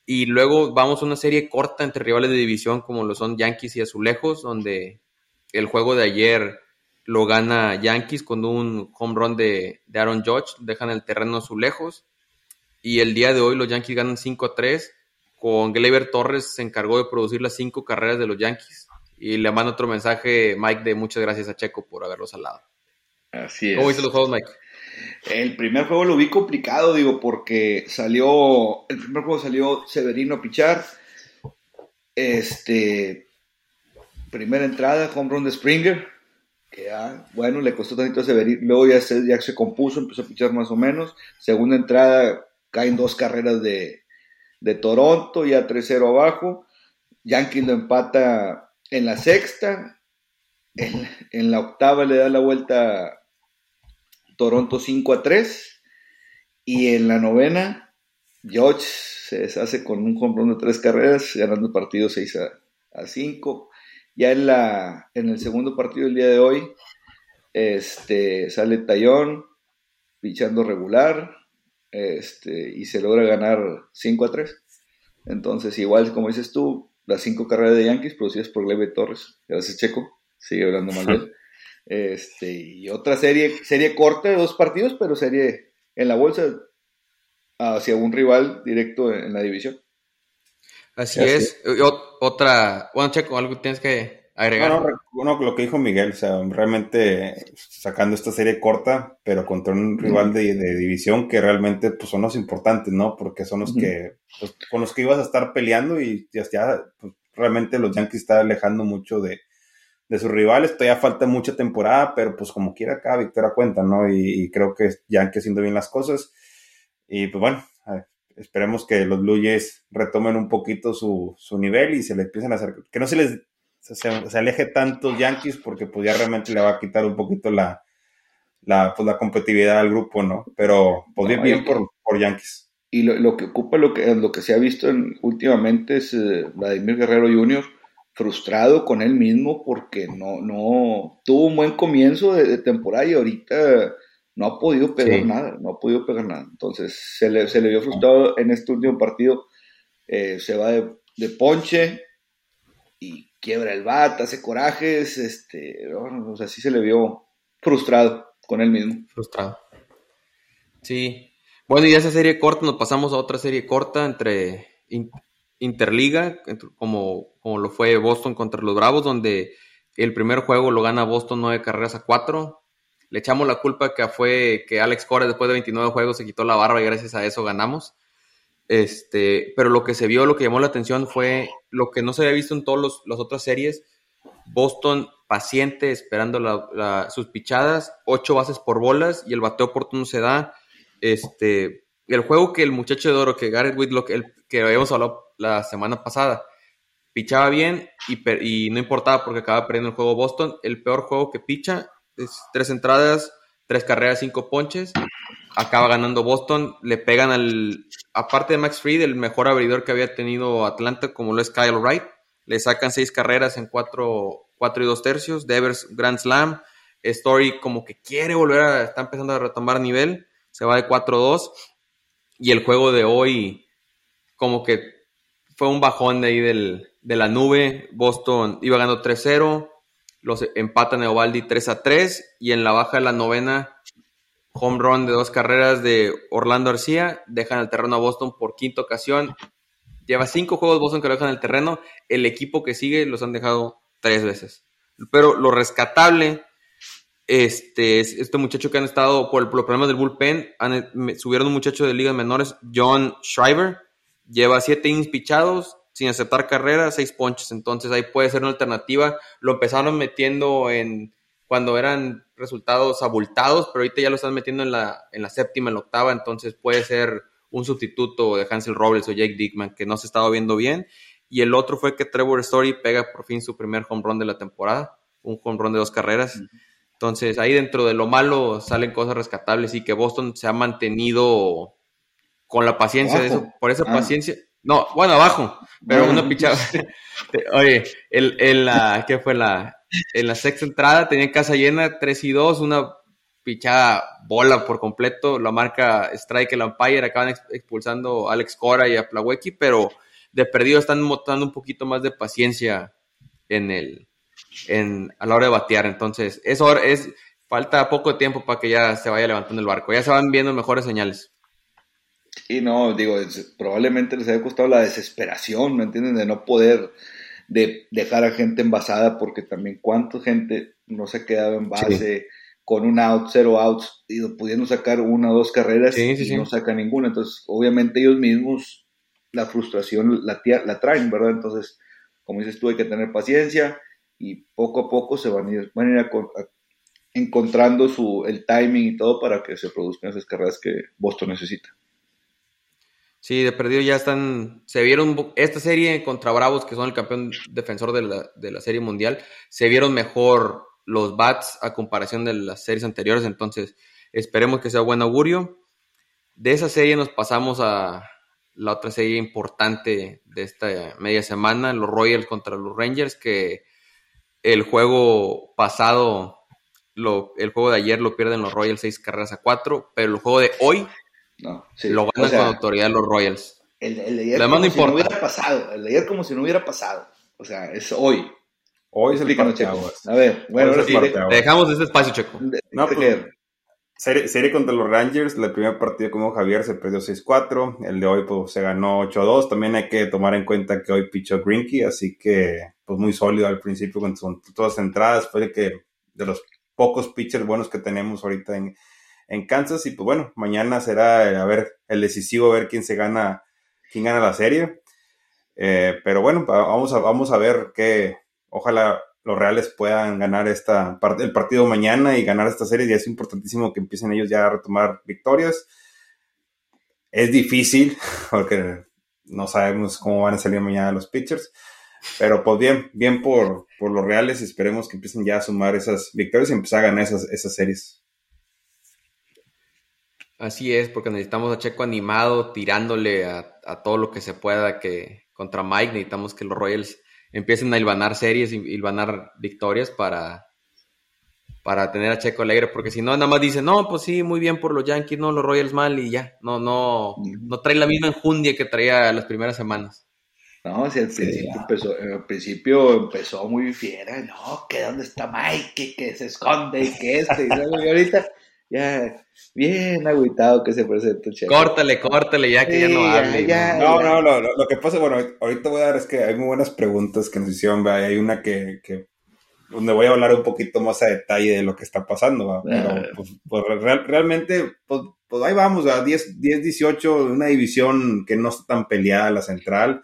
Y luego vamos a una serie corta entre rivales de división como lo son Yankees y Azulejos, donde el juego de ayer lo gana Yankees con un home run de, Aaron Judge, dejan el terreno Azulejos. Y el día de hoy los Yankees ganan 5 a 3. Con Gleyber Torres se encargó de producir las cinco carreras de los Yankees. Y le mando otro mensaje, Mike, de muchas gracias a Checo por haberlos salado. Así es. ¿Cómo viste los juegos, Mike? El primer juego lo vi complicado, digo, porque salió, el primer juego salió Severino pichar. Este, primera entrada, home run de Springer, que ya, bueno, le costó tantito a Severino, luego ya se, ya se compuso, empezó a pichar más o menos. Segunda entrada, caen dos carreras de, de Toronto, ya 3-0 abajo. Yankees lo empata en la sexta, en, en la octava le da la vuelta Toronto 5 a 3. Y en la novena, George se deshace con un home de tres carreras, ganando el partido 6 a, 5. Ya en, la, en el segundo partido del día de hoy, este, sale Tallón, pichando regular, este, y se logra ganar 5 a 3. Entonces, igual, como dices tú, las cinco carreras de Yankees producidas por Leve Torres. Gracias, Checo. Sigue hablando mal de él. Este, y otra serie, serie corta de dos partidos, pero serie en la bolsa hacia un rival directo en la división. Así, es. Otra, bueno, Checo, algo tienes que agregar. Bueno, lo que dijo Miguel, o sea, realmente sacando esta serie corta, pero contra un rival de, división que realmente pues, son los importantes, ¿no? Porque son los que, pues, con los que ibas a estar peleando y ya, ya pues, realmente los Yankees están alejando mucho de, de sus rivales. Todavía falta mucha temporada, pero pues como quiera cada victoria cuenta, ¿no? Y, creo que Yankee haciendo bien las cosas. Y pues bueno, esperemos que los Blue Jays retomen un poquito su, su nivel y se le empiecen a hacer, que no se les se, aleje tanto Yankees porque pues ya realmente le va a quitar un poquito la, la, pues, la competitividad al grupo, ¿no? Pero pues bien, por, por Yankees. Y lo, lo, que ocupa, lo que, lo que se ha visto en, últimamente es eh, Vladimir Guerrero Jr., frustrado con él mismo porque no, no tuvo un buen comienzo de, temporada y ahorita no ha podido pegar nada, no ha podido pegar nada. Entonces se le, se le vio frustrado en este último partido, eh, se va de, de, ponche y quiebra el bat, hace corajes, este, bueno, o sea, sí se le vio frustrado con él mismo. Frustrado. Sí. Bueno, y de esa serie corta nos pasamos a otra serie corta entre Interliga, como, como lo fue Boston contra los Bravos, donde el primer juego lo gana Boston nueve carreras a cuatro. Le echamos la culpa que fue que Alex Cora después de 29 juegos se quitó la barba y gracias a eso ganamos. Este, pero lo que se vio, lo que llamó la atención fue lo que no se había visto en todas las otras series. Boston paciente, esperando sus pichadas, ocho bases por bolas y el bateo oportuno se da. Este, el juego que el muchacho de oro, que Garrett Whitlock, el que habíamos hablado la semana pasada. Pichaba bien y, no importaba porque acaba perdiendo el juego Boston. El peor juego que picha es tres entradas, tres carreras, cinco ponches. Acaba ganando Boston. Le pegan al. Aparte de Max Fried, el mejor abridor que había tenido Atlanta, como lo es Kyle Wright. Le sacan seis carreras en cuatro, cuatro y dos tercios. Devers Grand Slam. Story como que quiere volver a. Está empezando a retomar nivel. Se va de 4-2. Y el juego de hoy, como que fue un bajón de ahí del, de la nube. Boston iba ganando 3-0. Los empatan a Ovaldi 3-3. Y en la baja de la novena, home run de dos carreras de Orlando García. Dejan el terreno a Boston por quinta ocasión. Lleva cinco juegos Boston que lo dejan el terreno. El equipo que sigue los han dejado tres veces. Pero lo rescatable, este, este muchacho que han estado por los problemas del bullpen, subieron un muchacho de ligas menores, John Schreiber, lleva siete innings pichados, sin aceptar carrera, seis ponches. Entonces ahí puede ser una alternativa. Lo empezaron metiendo en cuando eran resultados abultados, pero ahorita ya lo están metiendo en la, en la séptima, en la octava, entonces puede ser un sustituto de Hansel Robles o Jake Dickman, que no se estaba viendo bien. Y el otro fue que Trevor Story pega por fin su primer home run de la temporada, un home run de dos carreras. Entonces ahí dentro de lo malo salen cosas rescatables y que Boston se ha mantenido con la paciencia de eso, por esa ah. paciencia. No, bueno, abajo, pero una pichada. <laughs> Oye, el, en la, ¿qué fue la? En la sexta entrada tenía casa llena, 3 y 2, una pichada bola por completo, la marca Strike el umpire, acaban expulsando a Alex Cora y a Plawecki, pero de perdido están mostrando un poquito más de paciencia en el, en, a la hora de batear, entonces, eso es, falta poco tiempo para que ya se vaya levantando el barco, ya se van viendo mejores señales. Y no, digo, probablemente les haya costado la desesperación, ¿me entienden? De no poder de dejar a gente envasada, porque también cuánta gente no se quedaba en base con un out, cero outs, y pudiendo sacar una o dos carreras y no saca ninguna. Entonces, obviamente ellos mismos la frustración la, la traen, ¿verdad? Entonces, como dices tú, hay que tener paciencia y poco a poco se van a ir, encontrando su, el timing y todo para que se produzcan esas carreras que Boston necesita. Sí, de perdido ya están, se vieron, esta serie contra Bravos, que son el campeón defensor de la, de la serie mundial, se vieron mejor los bats a comparación de las series anteriores, entonces esperemos que sea buen augurio. De esa serie nos pasamos a, la otra serie importante de esta media semana, los Royals contra los Rangers, que el juego pasado, lo, el juego de ayer lo pierden los Royals seis carreras a cuatro, pero el juego de hoy No, lo ganan con autoridad los Royals. El, el de ayer como no si no hubiera pasado. El de ayer como si no hubiera pasado. O sea, es hoy. Hoy es el Explícanos, Checo. A ver, bueno, ahora sí. dejamos este espacio, Checo. de- No, pues, Serie, contra los Rangers, el primer partido como Javier se perdió 6-4, el de hoy pues se ganó 8-2, también hay que tomar en cuenta que hoy pichó Grinky, así que pues muy sólido al principio con, todas entradas, fue de que de los pocos pitchers buenos que tenemos ahorita en, en Kansas y pues bueno, mañana será eh, a ver el decisivo, a ver quién se gana, quién gana la serie, Eh, pero bueno, va- vamos a, vamos a ver que ojalá los Reales puedan ganar esta el partido mañana y ganar esta serie. Ya es importantísimo que empiecen ellos ya a retomar victorias. Es difícil <laughs> porque no sabemos cómo van a salir mañana los pitchers. Pero pues bien, bien por, por los Reales. Esperemos que empiecen ya a sumar esas victorias y empezar a ganar esas, esas series. Así es, porque necesitamos a Checo animado, tirándole a, a todo lo que se pueda que contra Mike. Necesitamos que los Royals empiecen a hilvanar series y hilvanar victorias para, para tener a Checo alegre, porque si no, nada más dice, no, pues sí, muy bien por los Yankees, no, los Royals mal y ya. No, no, no trae la misma enjundia que traía las primeras semanas. No, si al principio, empezó, al principio empezó muy fiera, no, que dónde está Mike, que, se esconde y que este, y, y ahorita ya bien agüitado que se presenta el checo. Córtale, córtale, ya que ya no hable. ya. No, no, no, lo, lo que pasa, bueno, ahorita voy a dar es que hay muy buenas preguntas que nos hicieron, ¿verdad? Hay una que, que donde voy a hablar un poquito más a detalle de lo que está pasando, ¿va? Pero Ah. pues, pues, real- realmente, pues, pues ahí vamos, a 10, 10, 18, una división que no está tan peleada la central.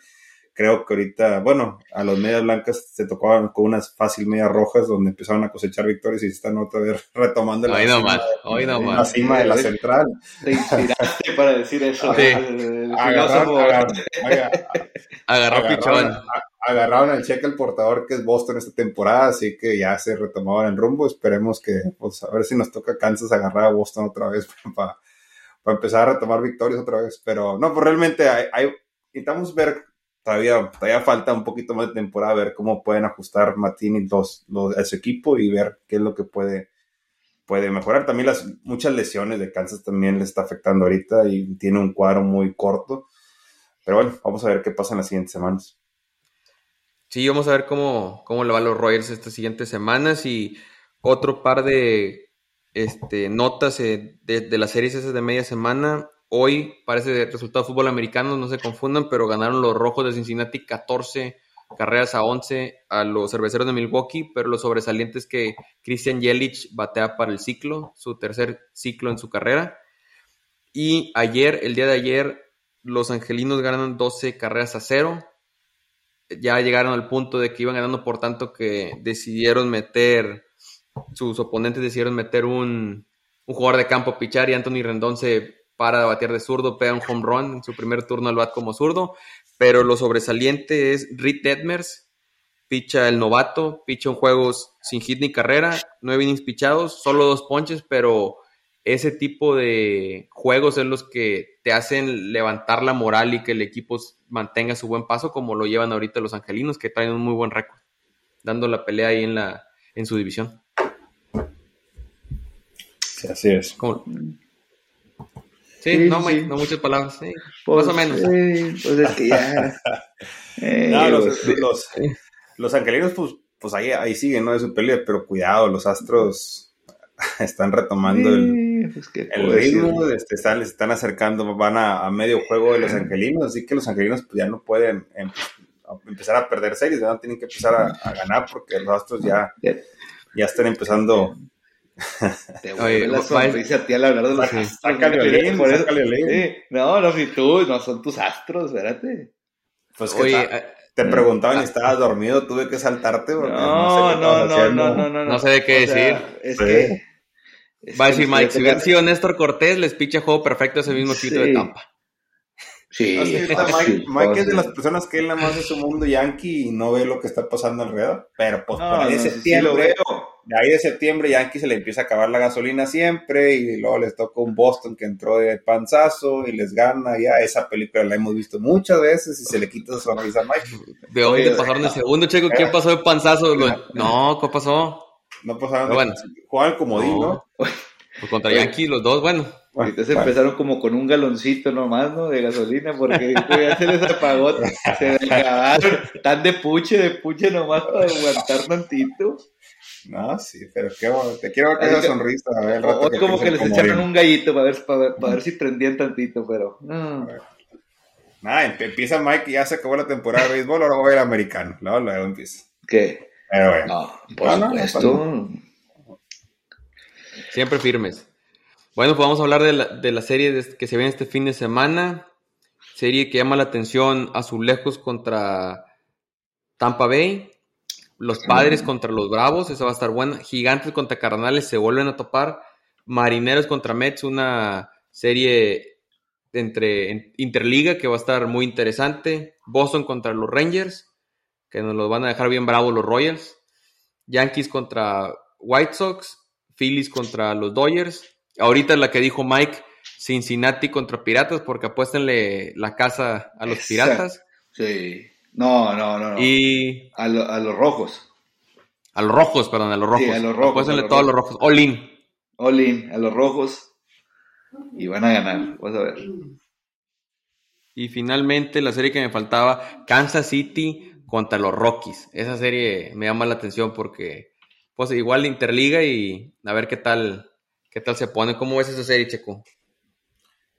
Creo que ahorita, bueno, a los medias blancas se tocaban con unas fácil medias rojas donde empezaron a cosechar victorias y están otra vez <laughs> retomando la Hoy cima, hoy la cima de la central. Te inspiraste para decir eso. Sí. El Agarraron, agarraron- al cheque el portador que es Boston esta temporada, así que ya se retomaban el rumbo. Esperemos que, pues, a ver si nos toca Kansas agarrar a Boston otra vez <laughs> para, para empezar a retomar victorias otra vez. Pero no, pues realmente hay, hay- necesitamos ver, todavía, todavía falta un poquito más de temporada, ver cómo pueden ajustar Martín y los, los, a su equipo y ver qué es lo que puede, puede mejorar. También las muchas lesiones de Kansas también le está afectando ahorita y tiene un cuadro muy corto. Pero bueno, vamos a ver qué pasa en las siguientes semanas. Sí, vamos a ver cómo, cómo le va a los Royals estas siguientes semanas y otro par de este, notas eh, de, de las series esas de media semana. Hoy parece resultado de fútbol americano, no se confundan, pero ganaron los Rojos de Cincinnati 14 carreras a 11 a los Cerveceros de Milwaukee, pero lo sobresaliente es que Christian Yelich batea para el ciclo, su tercer ciclo en su carrera. Y ayer, el día de ayer, los Angelinos ganan 12 carreras a 0 ya llegaron al punto de que iban ganando por tanto que decidieron meter, sus oponentes decidieron meter un, un jugador de campo a pichar y Anthony Rendón se para de batear de zurdo, pega un home run en su primer turno al bat como zurdo, pero lo sobresaliente es Reed Detmers, picha el novato, picha en juegos sin hit ni carrera, nueve innings pichados, solo dos ponches, pero ese tipo de juegos es los que te hacen levantar la moral y que el equipo mantenga su buen paso, como lo llevan ahorita los angelinos, que traen un muy buen récord, dando la pelea ahí en, la, en su división. Sí, así es. Sí, Sí, no, sí, no muchas palabras, sí, Pues, más o menos. eh, pues es que ya. <laughs> eh, No, los, pues, los, los angelinos, pues, pues ahí, ahí siguen, ¿no? De su pelea, pero cuidado, los astros <laughs> están retomando el, pues, ¿qué el ritmo, este, están, les están acercando, van a, a medio juego de los angelinos, así que los angelinos pues, ya no pueden em- empezar a perder series, ya tienen que empezar a, a ganar porque los astros ya, Ya. ya están empezando. Te <laughs> Oye, vuelve la sonrisa a ti al hablar de los astros. violín. Sí, No, no, ni tú, no son tus astros, espérate. Pues que Oye, eh, te preguntaban si estabas dormido, tuve que saltarte porque No, no, no, sé qué no, no, no, no, No sé de qué O sea, decir. Es que. es va a decir Mike, si hubiera sido Néstor Cortés, les picha juego perfecto ese mismo equipo de. Tampa. <laughs> Sí, Mike, Mike es de las personas que él nada más es su mundo yankee y no ve lo que está pasando alrededor. Pero pues no, de sí, lo veo. De ahí de septiembre Yankees se le empieza a acabar la gasolina siempre y luego les toca un Boston que entró de panzazo y les gana ya. Esa película la hemos visto muchas veces y se le quita su sonrisa a Mike. De hoy te pasaron el segundo, Checo. ¿Qué pasó de panzazo? No, ¿qué pasó? No pasaron. Bueno, jugaban como ¿no? Pues contra Yankees los dos, bueno. Ahorita se empezaron como con un galoncito nomás, ¿no? De gasolina, porque ya se les apagó, se acabaron. Tan de puche, de puche nomás para aguantar tantito. No, sí, pero qué bueno. Te quiero ver esa sonrisa. A ver, o, que como que les echaron un gallito para ver, para, ver, si prendían tantito, pero. No. Nada, empieza Mike y ya se acabó la temporada de béisbol, ahora voy al americano. Luego, luego empieza. ¿Qué? Pero bueno. No, por supuesto. Siempre firmes. Bueno, pues vamos a hablar de la, de la serie que se viene este fin de semana. Serie que llama la atención Azulejos contra Tampa Bay. Los Padres contra los Bravos, esa va a estar buena. Gigantes contra Carnales se vuelven a topar. Marineros contra Mets, una serie entre interliga que va a estar muy interesante. Boston contra los Rangers, que nos los van a dejar bien bravos los Royals. Yankees contra White Sox. Phillies contra los Dodgers. Ahorita la que dijo Mike, Cincinnati contra Piratas, porque apuéstenle la casa a los Piratas. Sí. No, no, no. Y. A, los rojos. A los rojos, perdón, a los rojos. Sí, a los rojos. Apuéstenle todos los rojos. All in. All in, a los rojos. Y van a ganar, vas a ver. Y finalmente la serie que me faltaba, Kansas City contra los Rockies. Esa serie me llama la atención porque pues igual Interliga y a ver qué tal, qué tal se pone. ¿Cómo ves esa serie, Checo?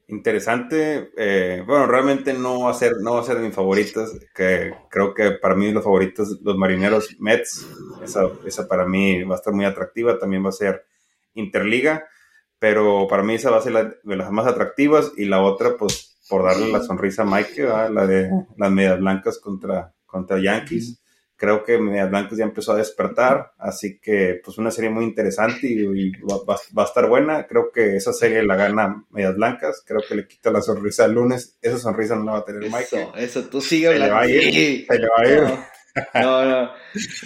Interesante. Eh, bueno, realmente no va a ser, no va a ser de mis favoritas. Que creo que para mí los favoritos, los marineros Mets. Esa, esa para mí va a estar muy atractiva. También va a ser Interliga. Pero para mí esa va a ser la, de las más atractivas. Y la otra, pues, por darle la sonrisa a Mike, la de las medias blancas contra, contra Yankees creo que Medias Blancas ya empezó a despertar, así que pues una serie muy interesante y, va, a estar buena. Creo que esa serie la gana Medias Blancas, creo que le quita la sonrisa el lunes, esa sonrisa no la va a tener Mike. Eso, eso, tú sigue hablando. Se le va a ir, se le va a ir. No, no,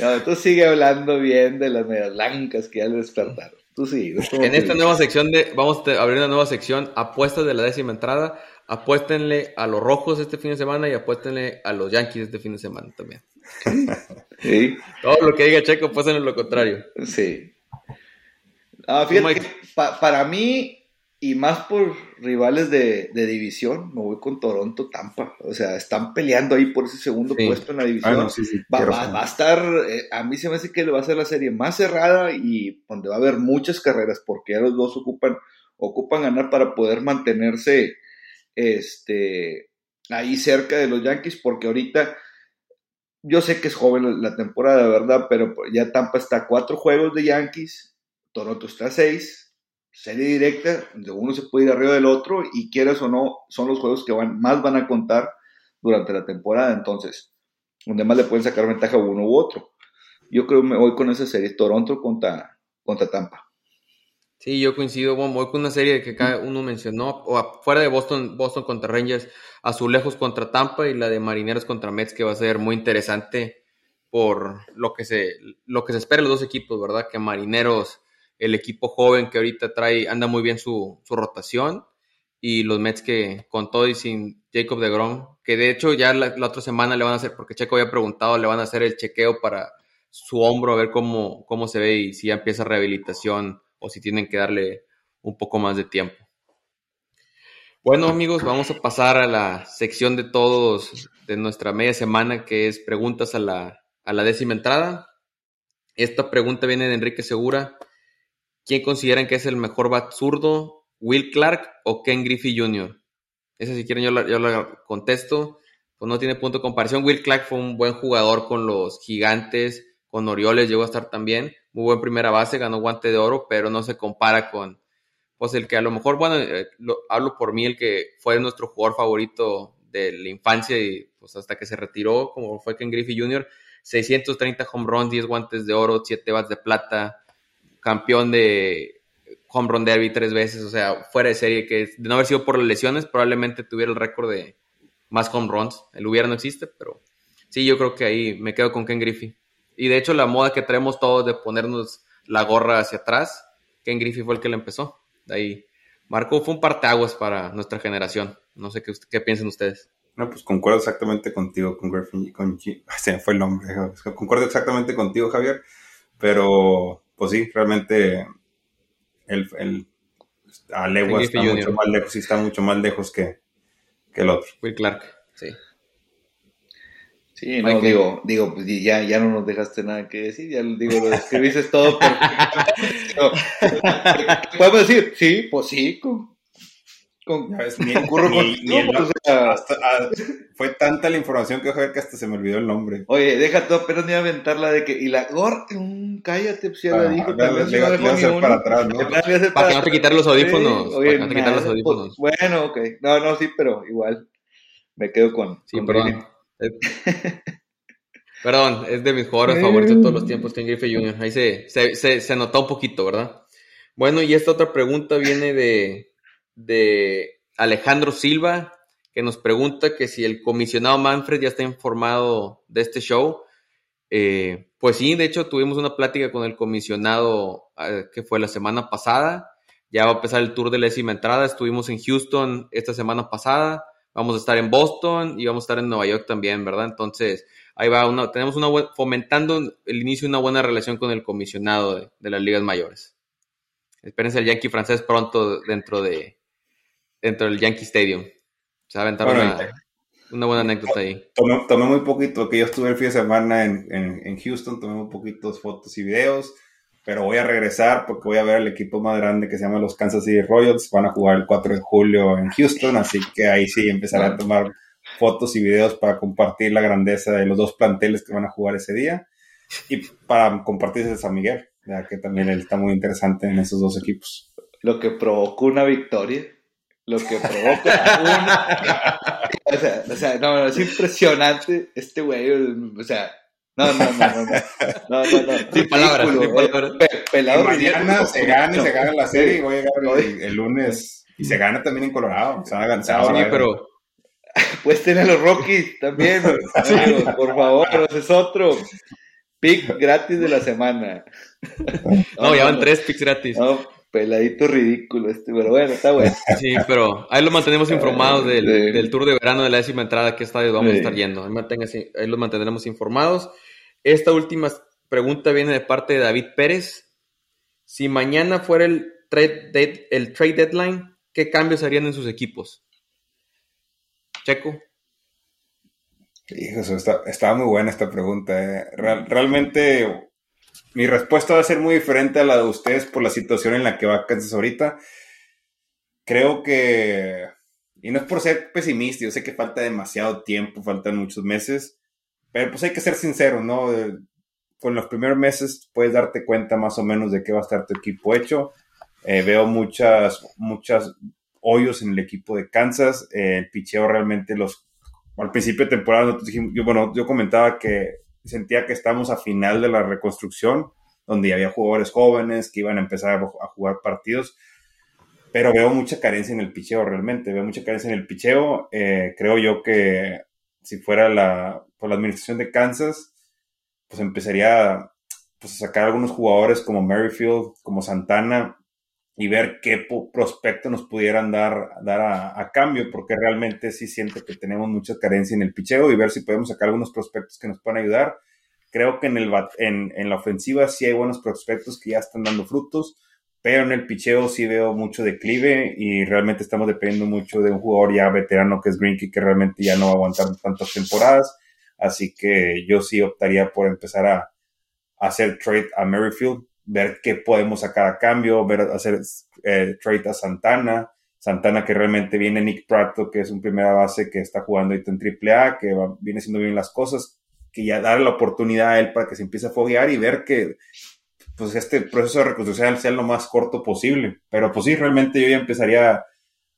no, tú sigue hablando bien de las Medias Blancas que ya le despertaron. Tú sigue. En esta nueva sección de, vamos a abrir una nueva sección, apuestas de la décima entrada. Apuéstenle a los rojos este fin de semana y apuéstenle a los Yankees este fin de semana también. <laughs> Sí. Todo lo que diga Checo, pues en lo contrario. Sí. Ah, fíjate para mí, y más por rivales de, división, me voy con Toronto Tampa. O sea, están peleando ahí por ese segundo puesto en la división. va, va, a estar, eh, a mí se me hace que va a ser la serie más cerrada y donde va a haber muchas carreras, porque ya los dos ocupan, ocupan ganar para poder mantenerse este, ahí cerca de los Yankees, porque ahorita yo sé que es joven la temporada, ¿verdad? Pero ya Tampa está a cuatro juegos de Yankees, Toronto está a seis, serie directa, donde uno se puede ir arriba del otro y quieras o no, son los juegos que van, más van a contar durante la temporada, entonces, donde más le pueden sacar ventaja uno u otro. Yo creo que me voy con esa serie, Toronto contra, contra Tampa. Sí, yo coincido, voy con una serie que cada uno mencionó, o fuera de Boston, Boston contra Rangers, Azulejos contra Tampa y la de Marineros contra Mets, que va a ser muy interesante por lo que se, lo que se espera de los dos equipos, ¿verdad? Que Marineros, el equipo joven que ahorita trae, anda muy bien su, rotación, y los Mets que con todo y sin Jacob de Grom, que de hecho ya la, otra semana le van a hacer, porque Checo había preguntado, le van a hacer el chequeo para su hombro, a ver cómo, cómo se ve y si ya empieza rehabilitación o si tienen que darle un poco más de tiempo. Bueno amigos, vamos a pasar a la sección de todos de nuestra media semana que es preguntas a la, a la décima entrada. Esta pregunta viene de Enrique Segura. ¿Quién consideran que es el mejor bat zurdo? ¿Will Clark o Ken Griffey Jr.? Esa si quieren yo la, yo la contesto. Pues no tiene punto de comparación. Will Clark fue un buen jugador con los gigantes, con Orioles llegó a estar también muy buen primera base, ganó guante de oro, pero no se compara con, pues el que a lo mejor, bueno, eh, hablo por mí, el que fue nuestro jugador favorito de la infancia y pues hasta que se retiró, como fue Ken Griffey Jr., 630 home runs, 10 guantes de oro, 7 bats de plata, campeón de home run derby tres veces, o sea, fuera de serie, que de no haber sido por las lesiones, probablemente tuviera el récord de más home runs. El hubiera no existe, pero sí, yo creo que ahí me quedo con Ken Griffey. Y de hecho la moda que traemos todos de ponernos la gorra hacia atrás. Ken Griffey fue el que la empezó. De ahí Marco fue un parteaguas para nuestra generación. No sé qué, qué piensan ustedes. No, pues concuerdo exactamente contigo, con Griffin, con <laughs> se me fue el nombre, concuerdo exactamente contigo, Javier, pero pues sí, realmente el, el a está mucho más lejos y está mucho más lejos que, que el otro. Will Clark, sí. Sí, no, digo, digo, pues ya, ya no nos dejaste nada que decir, ya digo, lo describiste todo perfecto. <laughs> ¿Podemos decir? Sí, pues sí, con, con, ni, con, fue tanta la información que que hasta se me olvidó el nombre. Oye, deja todo, pero ni a aventar la de que, y la gorra, um, cállate, pues ya ah, la dijo, también le, le, le para atrás, ¿no? Para, para que no te quitar los audífonos, oye, para que no te quitar los audífonos. Pues, bueno, ok, no, no, sí, pero igual, me quedo con... Sí, perdón. Perdón, es de mis jugadores favoritos de todos los tiempos, Ken Griffey Jr. Ahí se, se, se, notó un poquito, ¿verdad? Bueno, y esta otra pregunta viene de, de Alejandro Silva, que nos pregunta que si el comisionado Manfred ya está informado de este show. Eh, pues sí, de hecho tuvimos una plática con el comisionado eh, que fue la semana pasada. Ya va a empezar el tour de la décima entrada. Estuvimos en Houston esta semana pasada vamos a estar en Boston y vamos a estar en Nueva York también, ¿verdad? Entonces, ahí va, una, tenemos una fomentando el inicio de una buena relación con el comisionado de, las ligas mayores. Espérense el Yankee francés pronto dentro de dentro del Yankee Stadium. Se va a aventar una, buena anécdota ahí. Tomé, muy poquito, que yo estuve el fin de semana en, en Houston, tomé muy poquitos fotos y videos pero voy a regresar porque voy a ver el equipo más grande que se llama los Kansas City Royals. Van a jugar el 4 de julio en Houston, así que ahí sí empezaré a tomar fotos y videos para compartir la grandeza de los dos planteles que van a jugar ese día y para compartirse San Miguel, ya que también él está muy interesante en esos dos equipos. Lo que provocó una victoria, lo que provoca una... <laughs> o, sea, o sea, no, es impresionante este güey, o sea, no, no, no, no. No, no, no. Sin palabras, sin palabras. pelado mañana se gana y se gana la serie y voy a llegar el, lunes. Y se gana también en Colorado. Se van a Sí, pero. <laughs> Pues tiene los Rockies también. por favor, <laughs> ese es otro. Pick gratis de la semana. <laughs> No, ya van tres picks gratis. No, peladito ridículo este, pero bueno, está bueno. Sí, pero ahí lo mantenemos informados del, del tour de verano de la décima entrada, que estadio vamos a estar yendo. Ahí, ahí los mantendremos informados. Esta última pregunta viene de parte de David Pérez. Si mañana fuera el trade, el trade deadline, ¿qué cambios harían en sus equipos? Checo. Hijo, está muy buena esta pregunta. Eh. realmente mi respuesta va a ser muy diferente a la de ustedes por la situación en la que va Kansas ahorita. Creo que, y no es por ser pesimista, yo sé que falta demasiado tiempo, faltan muchos meses, pero pues hay que ser sincero, ¿no? Con los primeros meses puedes darte cuenta más o menos de qué va a estar tu equipo hecho. Eh, veo muchas, muchas hoyos en el equipo de Kansas. Eh, el picheo realmente los... Al principio de temporada, yo, bueno, yo comentaba que sentía que estamos a final de la reconstrucción, donde había jugadores jóvenes que iban a empezar a jugar partidos pero veo mucha carencia en el picheo realmente, veo mucha carencia en el picheo. Eh, creo yo que si fuera la, por la administración de Kansas, pues empezaría pues, a sacar algunos jugadores como Merrifield, como Santana, y ver qué prospecto nos pudieran dar, dar a, cambio, porque realmente sí siento que tenemos mucha carencia en el picheo y ver si podemos sacar algunos prospectos que nos puedan ayudar. Creo que en, el, en, en la ofensiva sí hay buenos prospectos que ya están dando frutos pero en el picheo sí veo mucho declive y realmente estamos dependiendo mucho de un jugador ya veterano que es Greenkey que realmente ya no va a aguantar tantas temporadas, así que yo sí optaría por empezar a, hacer trade a Merrifield, ver qué podemos sacar a cambio, ver hacer eh, trade a Santana, Santana que realmente viene Nick Prato, que es un primera base que está jugando ahorita en AAA, que viene haciendo bien las cosas, que ya darle la oportunidad a él para que se empiece a foguear y ver que pues este proceso de reconstrucción sea lo más corto posible. Pero pues sí, realmente yo ya empezaría,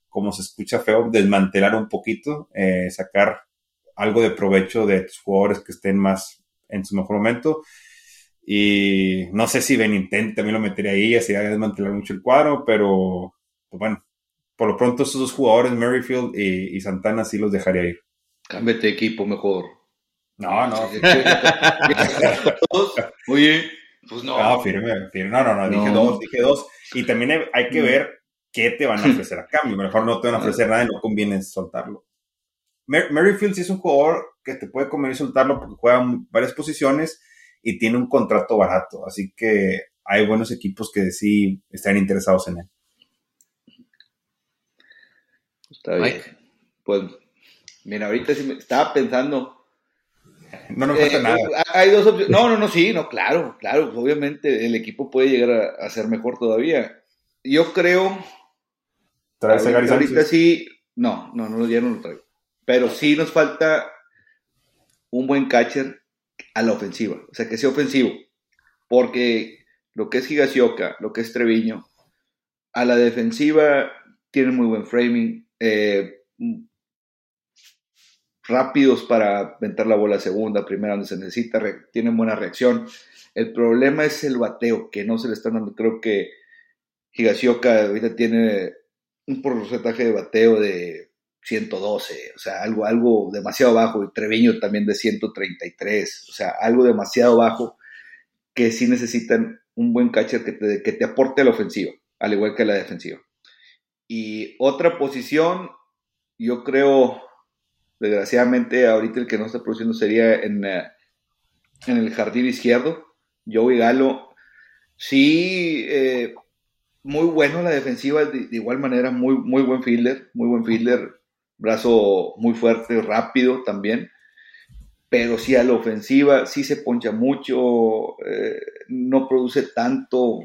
como se escucha feo, desmantelar un poquito, eh, sacar algo de provecho de tus jugadores que estén más en su mejor momento. Y no sé si Beninten también lo metería ahí, así a desmantelar mucho el cuadro, pero pues bueno, por lo pronto esos dos jugadores, Merrifield y, Santana, sí los dejaría ir. Cámbiate equipo mejor. No, no. <laughs> Oye, Pues no. No, firme, firme. No, no, no, dije dos, dije dos. Y también hay, que mm. ver qué te van a <laughs> ofrecer a cambio. Mejor no te van a ofrecer nada y no conviene soltarlo. Merrifield sí es un jugador que te puede convenir soltarlo porque juega varias posiciones y tiene un contrato barato. Así que hay buenos equipos que sí están interesados en él. Está bien. Pues, mira, ahorita sí me estaba pensando. No nos falta eh, nada. Hay dos opciones. No, no, no, sí, no, claro, claro. Obviamente el equipo puede llegar a, ser mejor todavía. Yo creo. ¿Traes a Gary Ahorita sí. No, no, no, ya no lo traigo. Pero sí nos falta un buen catcher a la ofensiva. O sea, que sea ofensivo. Porque lo que es Higasioka, lo que es Treviño, a la defensiva tienen muy buen framing. Eh, rápidos para meter la bola segunda, primera donde se necesita, tienen buena reacción. El problema es el bateo, que no se le están dando. Creo que Higasioka ahorita tiene un porcentaje de bateo de 112, o sea, algo, algo demasiado bajo, y Treviño también de 133, o sea, algo demasiado bajo que sí necesitan un buen catcher que te, que te aporte a la ofensiva, al igual que a la defensiva. Y otra posición, yo creo, desgraciadamente, ahorita el que no está produciendo sería en, eh, en el jardín izquierdo, Joey Galo. Sí, eh, muy bueno la defensiva, de, igual manera, muy, muy buen fielder, muy buen fielder, brazo muy fuerte, rápido también. Pero sí a la ofensiva, sí se poncha mucho, eh, no produce tanto,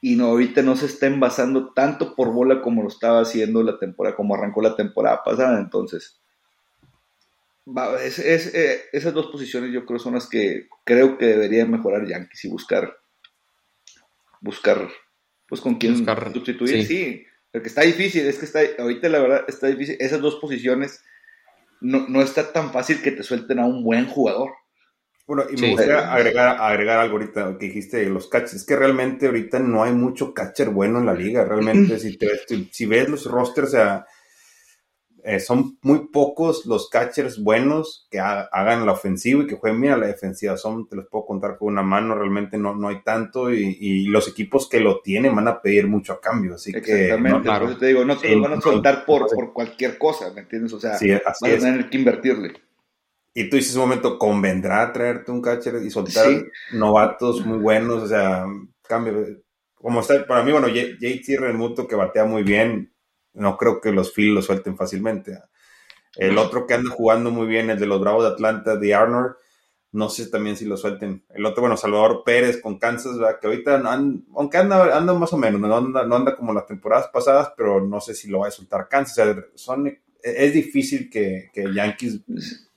y no, ahorita no se está envasando tanto por bola como lo estaba haciendo la temporada, como arrancó la temporada pasada. Entonces, es, eh, esas dos posiciones yo creo son las que creo que debería mejorar Yankees y buscar, buscar, pues con quién sustituir. Sí. Porque está difícil, es que está, ahorita la verdad está difícil. Esas dos posiciones no, no está tan fácil que te suelten a un buen jugador. Bueno, y me gustaría agregar, agregar algo ahorita que dijiste los catchers. Es que realmente ahorita no hay mucho catcher bueno en la liga. Realmente, <laughs> si, te, si ves los rosters, o sea, eh, son muy pocos los catchers buenos que hagan la ofensiva y que jueguen bien a la defensiva. Son, te los puedo contar con una mano, realmente no, no hay tanto. Y, los equipos que lo tienen van a pedir mucho a cambio. Así que. No, claro. te digo, no te lo van a soltar por, por cualquier cosa, ¿me entiendes? O sea, sí, vas a tener que invertirle. Y tú dices un momento, ¿convendrá traerte un catcher y soltar novatos muy buenos? O sea, cambio. Como está, para mí, bueno, JT Remuto que batea muy bien, no creo que los Phil lo suelten fácilmente. El otro que anda jugando muy bien, el de los Bravos de Atlanta, de Arnold, no sé también si lo suelten. El otro, bueno, Salvador Pérez con Kansas, que ahorita, aunque anda, anda más o menos, no anda, no anda como las temporadas pasadas, pero no sé si lo va a soltar Kansas. O sea, son, es difícil que, que Yankees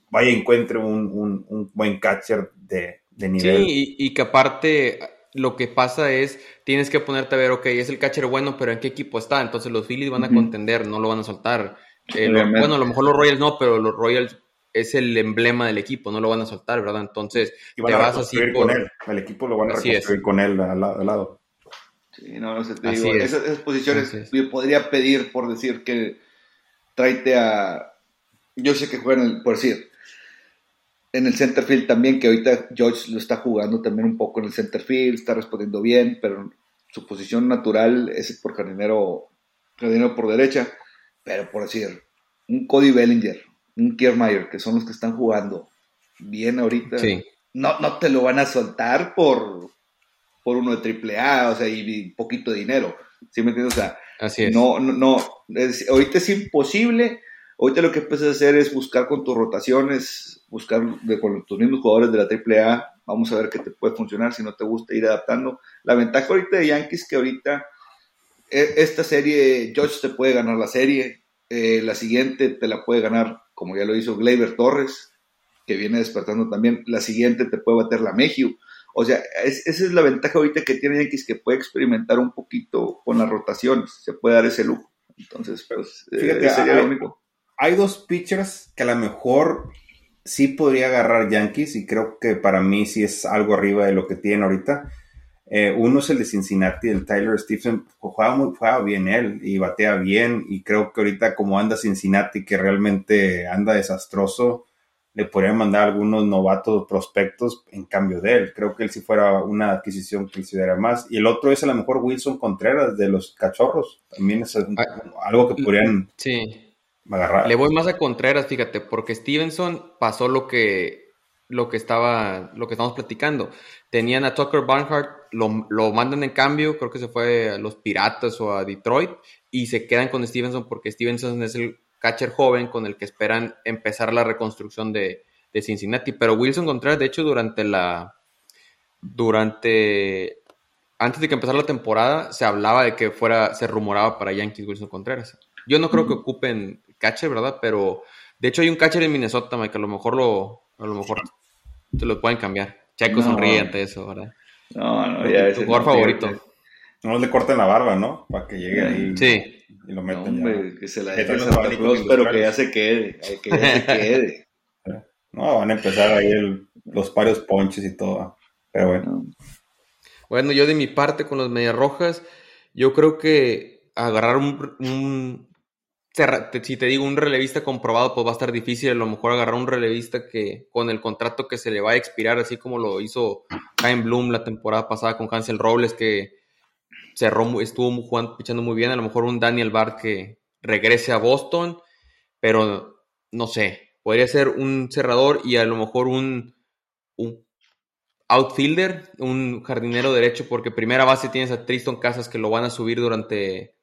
vaya encuentre un, un, buen catcher de, de nivel. Sí, y, que aparte lo que pasa es, tienes que ponerte a ver, ok, es el catcher bueno, pero ¿en qué equipo está? Entonces los Phillies van a contender, no lo van a soltar. Eh, bueno, a lo mejor los Royals no, pero los Royals es el emblema del equipo, no lo van a soltar, ¿verdad? Entonces, te vas así con él. El equipo lo van a reconstruir con él al, lado. Sí, no, no sé, te digo, esas, esas, posiciones yo podría pedir por decir que tráete a. Yo sé que juegan, por decir, en el center field también, que ahorita George lo está jugando también un poco en el center field, está respondiendo bien, pero su posición natural es por jardinero, jardinero por derecha. Pero por decir, un Cody Bellinger, un Kiermaier, que son los que están jugando bien ahorita, no, no te lo van a soltar por, por uno de triple A, o sea, y, poquito de dinero. ¿Sí me entiendes? O sea, Así es. no, no, no ahorita es imposible Ahorita lo que empiezas a hacer es buscar con tus rotaciones, buscar con tus mismos jugadores de la AAA. Vamos a ver qué te puede funcionar, si no te gusta ir adaptando. La ventaja ahorita de Yankees que ahorita e, esta serie, George te puede ganar la serie. Eh, la siguiente te la puede ganar, como ya lo hizo Gleyber Torres, que viene despertando también. La siguiente te puede bater la Mejio. O sea, esa es la ventaja ahorita que tiene Yankees, que puede experimentar un poquito con las rotaciones. Se puede dar ese lujo. Entonces, pues, eh, Fíjate, sería lo único hay dos pitchers que a lo mejor sí podría agarrar Yankees y creo que para mí sí es algo arriba de lo que tienen ahorita. Eh, uno es el de Cincinnati, el Tyler Stephen, juega, muy, juega bien él y batea bien y creo que ahorita como anda Cincinnati que realmente anda desastroso, le podrían mandar algunos novatos prospectos en cambio de él. Creo que él si fuera una adquisición que considera más. Y el otro es a lo mejor Wilson Contreras de los Cachorros. También es ah, algo que podrían sí. Agarrar. Le voy más a Contreras, fíjate, porque Stevenson pasó lo que lo que estaba lo que estamos platicando. Tenían a Tucker Barnhart, lo, lo mandan en cambio, creo que se fue a los Piratas o a Detroit y se quedan con Stevenson porque Stevenson es el catcher joven con el que esperan empezar la reconstrucción de, Cincinnati. Pero Wilson Contreras, de hecho, durante la. Durante. Antes de que empezara la temporada, se hablaba de que fuera. Se rumoraba para Yankees Wilson Contreras. Yo no creo que ocupen catcher, ¿verdad? Pero. De hecho, hay un catcher en Minnesota, Mike, que a lo mejor lo. A lo mejor te lo pueden cambiar. Checo sonríe ante eso, ¿verdad? No, no, ya Tu jugador favorito. No le corten la barba, ¿no? Para que llegue ahí. Sí y lo meten Que se la deje pero que ya se quede, que ya se quede. No, van a empezar ahí los parios ponches y todo. Pero bueno. Bueno, yo de mi parte con los Medias Rojas, yo creo que agarrar un, si te digo un relevista comprobado, pues va a estar difícil a lo mejor agarrar un relevista que con el contrato que se le va a expirar, así como lo hizo Jaime Bloom la temporada pasada con Hansel Robles, que cerró, estuvo pichando muy bien. A lo mejor un Daniel Bart que regrese a Boston, pero no sé, podría ser un cerrador y a lo mejor un, un outfielder, un jardinero derecho, porque primera base tienes a Tristan Casas que lo van a subir durante,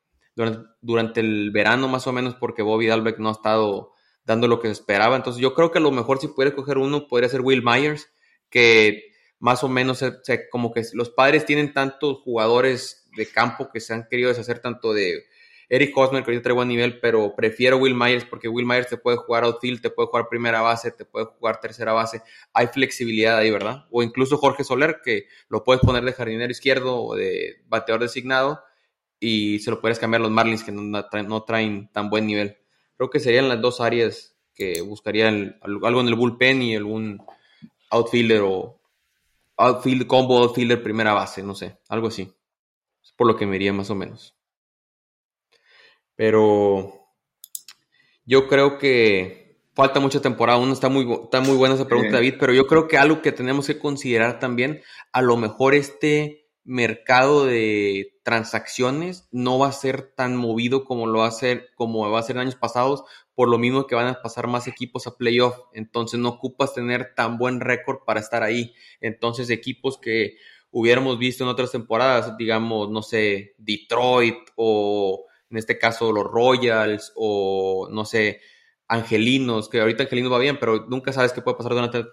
durante, el verano más o menos, porque Bobby Dalbeck no ha estado dando lo que esperaba. Entonces yo creo que a lo mejor si pudiera coger uno, podría ser Will Myers, que más o menos como que los padres tienen tantos jugadores de campo que se han querido deshacer tanto de Eric Hosmer, que ahorita trae buen nivel, pero prefiero Will Myers porque Will Myers te puede jugar outfield, te puede jugar primera base, te puede jugar tercera base. Hay flexibilidad ahí, ¿verdad? O incluso Jorge Soler, que lo puedes poner de jardinero izquierdo o de bateador designado y se lo puedes cambiar a los Marlins que no traen, tan buen nivel. Creo que serían las dos áreas que buscarían algo en el bullpen y algún outfielder o outfield combo outfielder primera base, no sé, algo así por lo que me iría más o menos. Pero yo creo que falta mucha temporada. Uno está muy, está muy buena esa pregunta, David, pero yo creo que algo que tenemos que considerar también, a lo mejor este mercado de transacciones no va a ser tan movido como lo va a ser, como va a ser en años pasados, por lo mismo que van a pasar más equipos a playoff. Entonces no ocupas tener tan buen récord para estar ahí. Entonces equipos que hubiéramos visto en otras temporadas, digamos, no sé, Detroit o en este caso los Royals o no sé, Angelinos, que ahorita Angelinos va bien, pero nunca sabes qué puede pasar durante,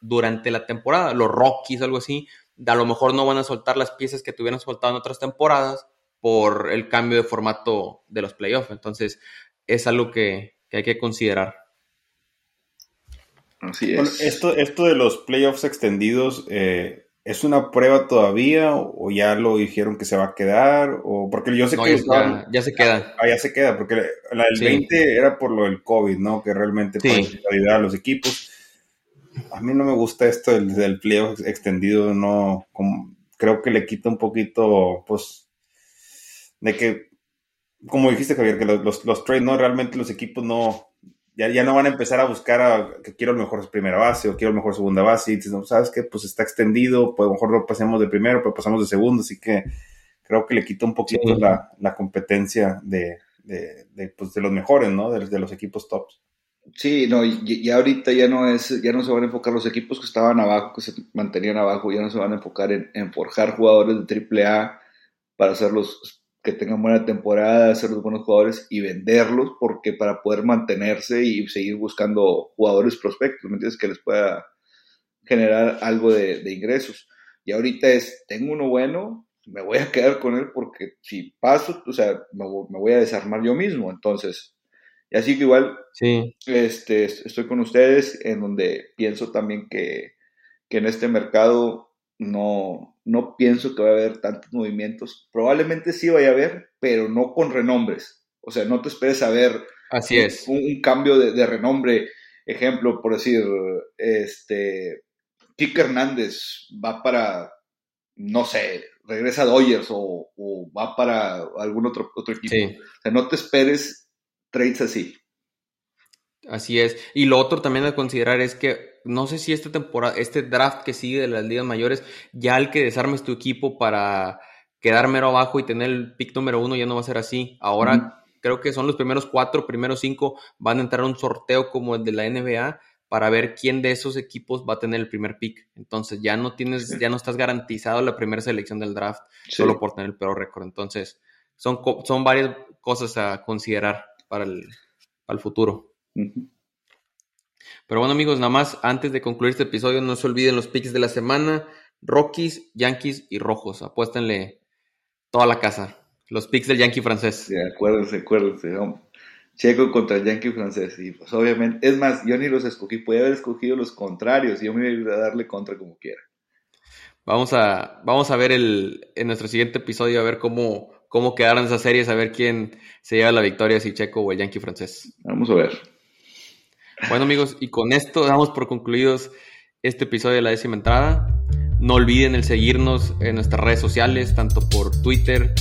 durante la temporada, los Rockies, algo así, a lo mejor no van a soltar las piezas que tuvieran soltado en otras temporadas por el cambio de formato de los playoffs. Entonces, es algo que, hay que considerar. Así es. esto, esto de los playoffs extendidos, eh, ¿Es una prueba todavía o ya lo dijeron que se va a quedar? O porque yo sé que ya, se queda. Ah, ya se queda, porque la del 20 era por lo del COVID, ¿no? Que realmente sí. ayudar a los equipos. A mí no me gusta esto del, del pliego extendido, no, creo que le quita un poquito, pues, de que, como dijiste Javier, que los, los, los trades, no, realmente los equipos no, ya, ya no van a empezar a buscar a, que quiero el mejor primera base o quiero el mejor segunda base. Y dices, no, ¿sabes qué? Pues está extendido, pues a lo mejor lo pasemos de primero, pero pasamos de segundo. Así que creo que le quita un poquito la, la, competencia de, de, de, pues, de los mejores, ¿no? De los equipos tops. Sí, no, y, ahorita ya no es, ya no se van a enfocar los equipos que estaban abajo, que se mantenían abajo, ya no se van a enfocar en, forjar jugadores de AAA para hacerlos que tengan buena temporada, hacer los buenos jugadores y venderlos, porque para poder mantenerse y seguir buscando jugadores prospectos, ¿me entiendes? Que les pueda generar algo de, ingresos. Y ahorita es, tengo uno bueno, me voy a quedar con él porque si paso, o sea, me, voy a desarmar yo mismo. Entonces, y así que igual, sí. este, estoy con ustedes en donde pienso también que, que en este mercado no, no pienso que va a haber tantos movimientos. Probablemente sí vaya a haber, pero no con renombres. O sea, no te esperes a ver Así un, es. un, cambio de, renombre. Ejemplo, por decir, este, Kike Hernández va para, no sé, regresa a Dodgers o, va para algún otro, otro equipo. O sea, no te esperes trades así. Así es. Y lo otro también a considerar es que no sé si esta temporada, este draft que sigue de las ligas mayores, ya el que desarmes tu equipo para quedar mero abajo y tener el pick número uno ya no va a ser así. Ahora creo que son los primeros cuatro, primeros cinco van a entrar a un sorteo como el de la NBA para ver quién de esos equipos va a tener el primer pick. Entonces ya no tienes, ya no estás garantizado la primera selección del draft solo por tener el peor récord. Entonces son, son varias cosas a considerar para el, para el futuro. Pero bueno amigos, nada más antes de concluir este episodio, no se olviden los picks de la semana. Rockies, Yankees y Rojos. Apuéstenle toda la casa. Los picks del Yankee francés. Sí, acuérdense, acuérdense. Checo contra el Yankee francés. Y pues obviamente, es más, yo ni los escogí, podía haber escogido los contrarios. Y yo me iba a darle contra como quiera. Vamos a, vamos a ver el, en nuestro siguiente episodio, a ver cómo, cómo quedaron esas series, a ver quién se lleva la victoria, si Checo o el Yankee francés. Vamos a ver. Bueno amigos, y con esto damos por concluidos este episodio de la décima entrada. No olviden el seguirnos en nuestras redes sociales, tanto por Twitter,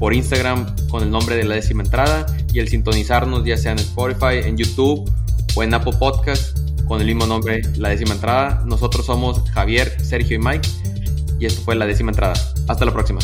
por Instagram con el nombre de la décima entrada y el sintonizarnos ya sea en Spotify, en YouTube o en Apple Podcast con el mismo nombre, la décima entrada. Nosotros somos Javier, Sergio y Mike y esto fue la décima entrada. Hasta la próxima.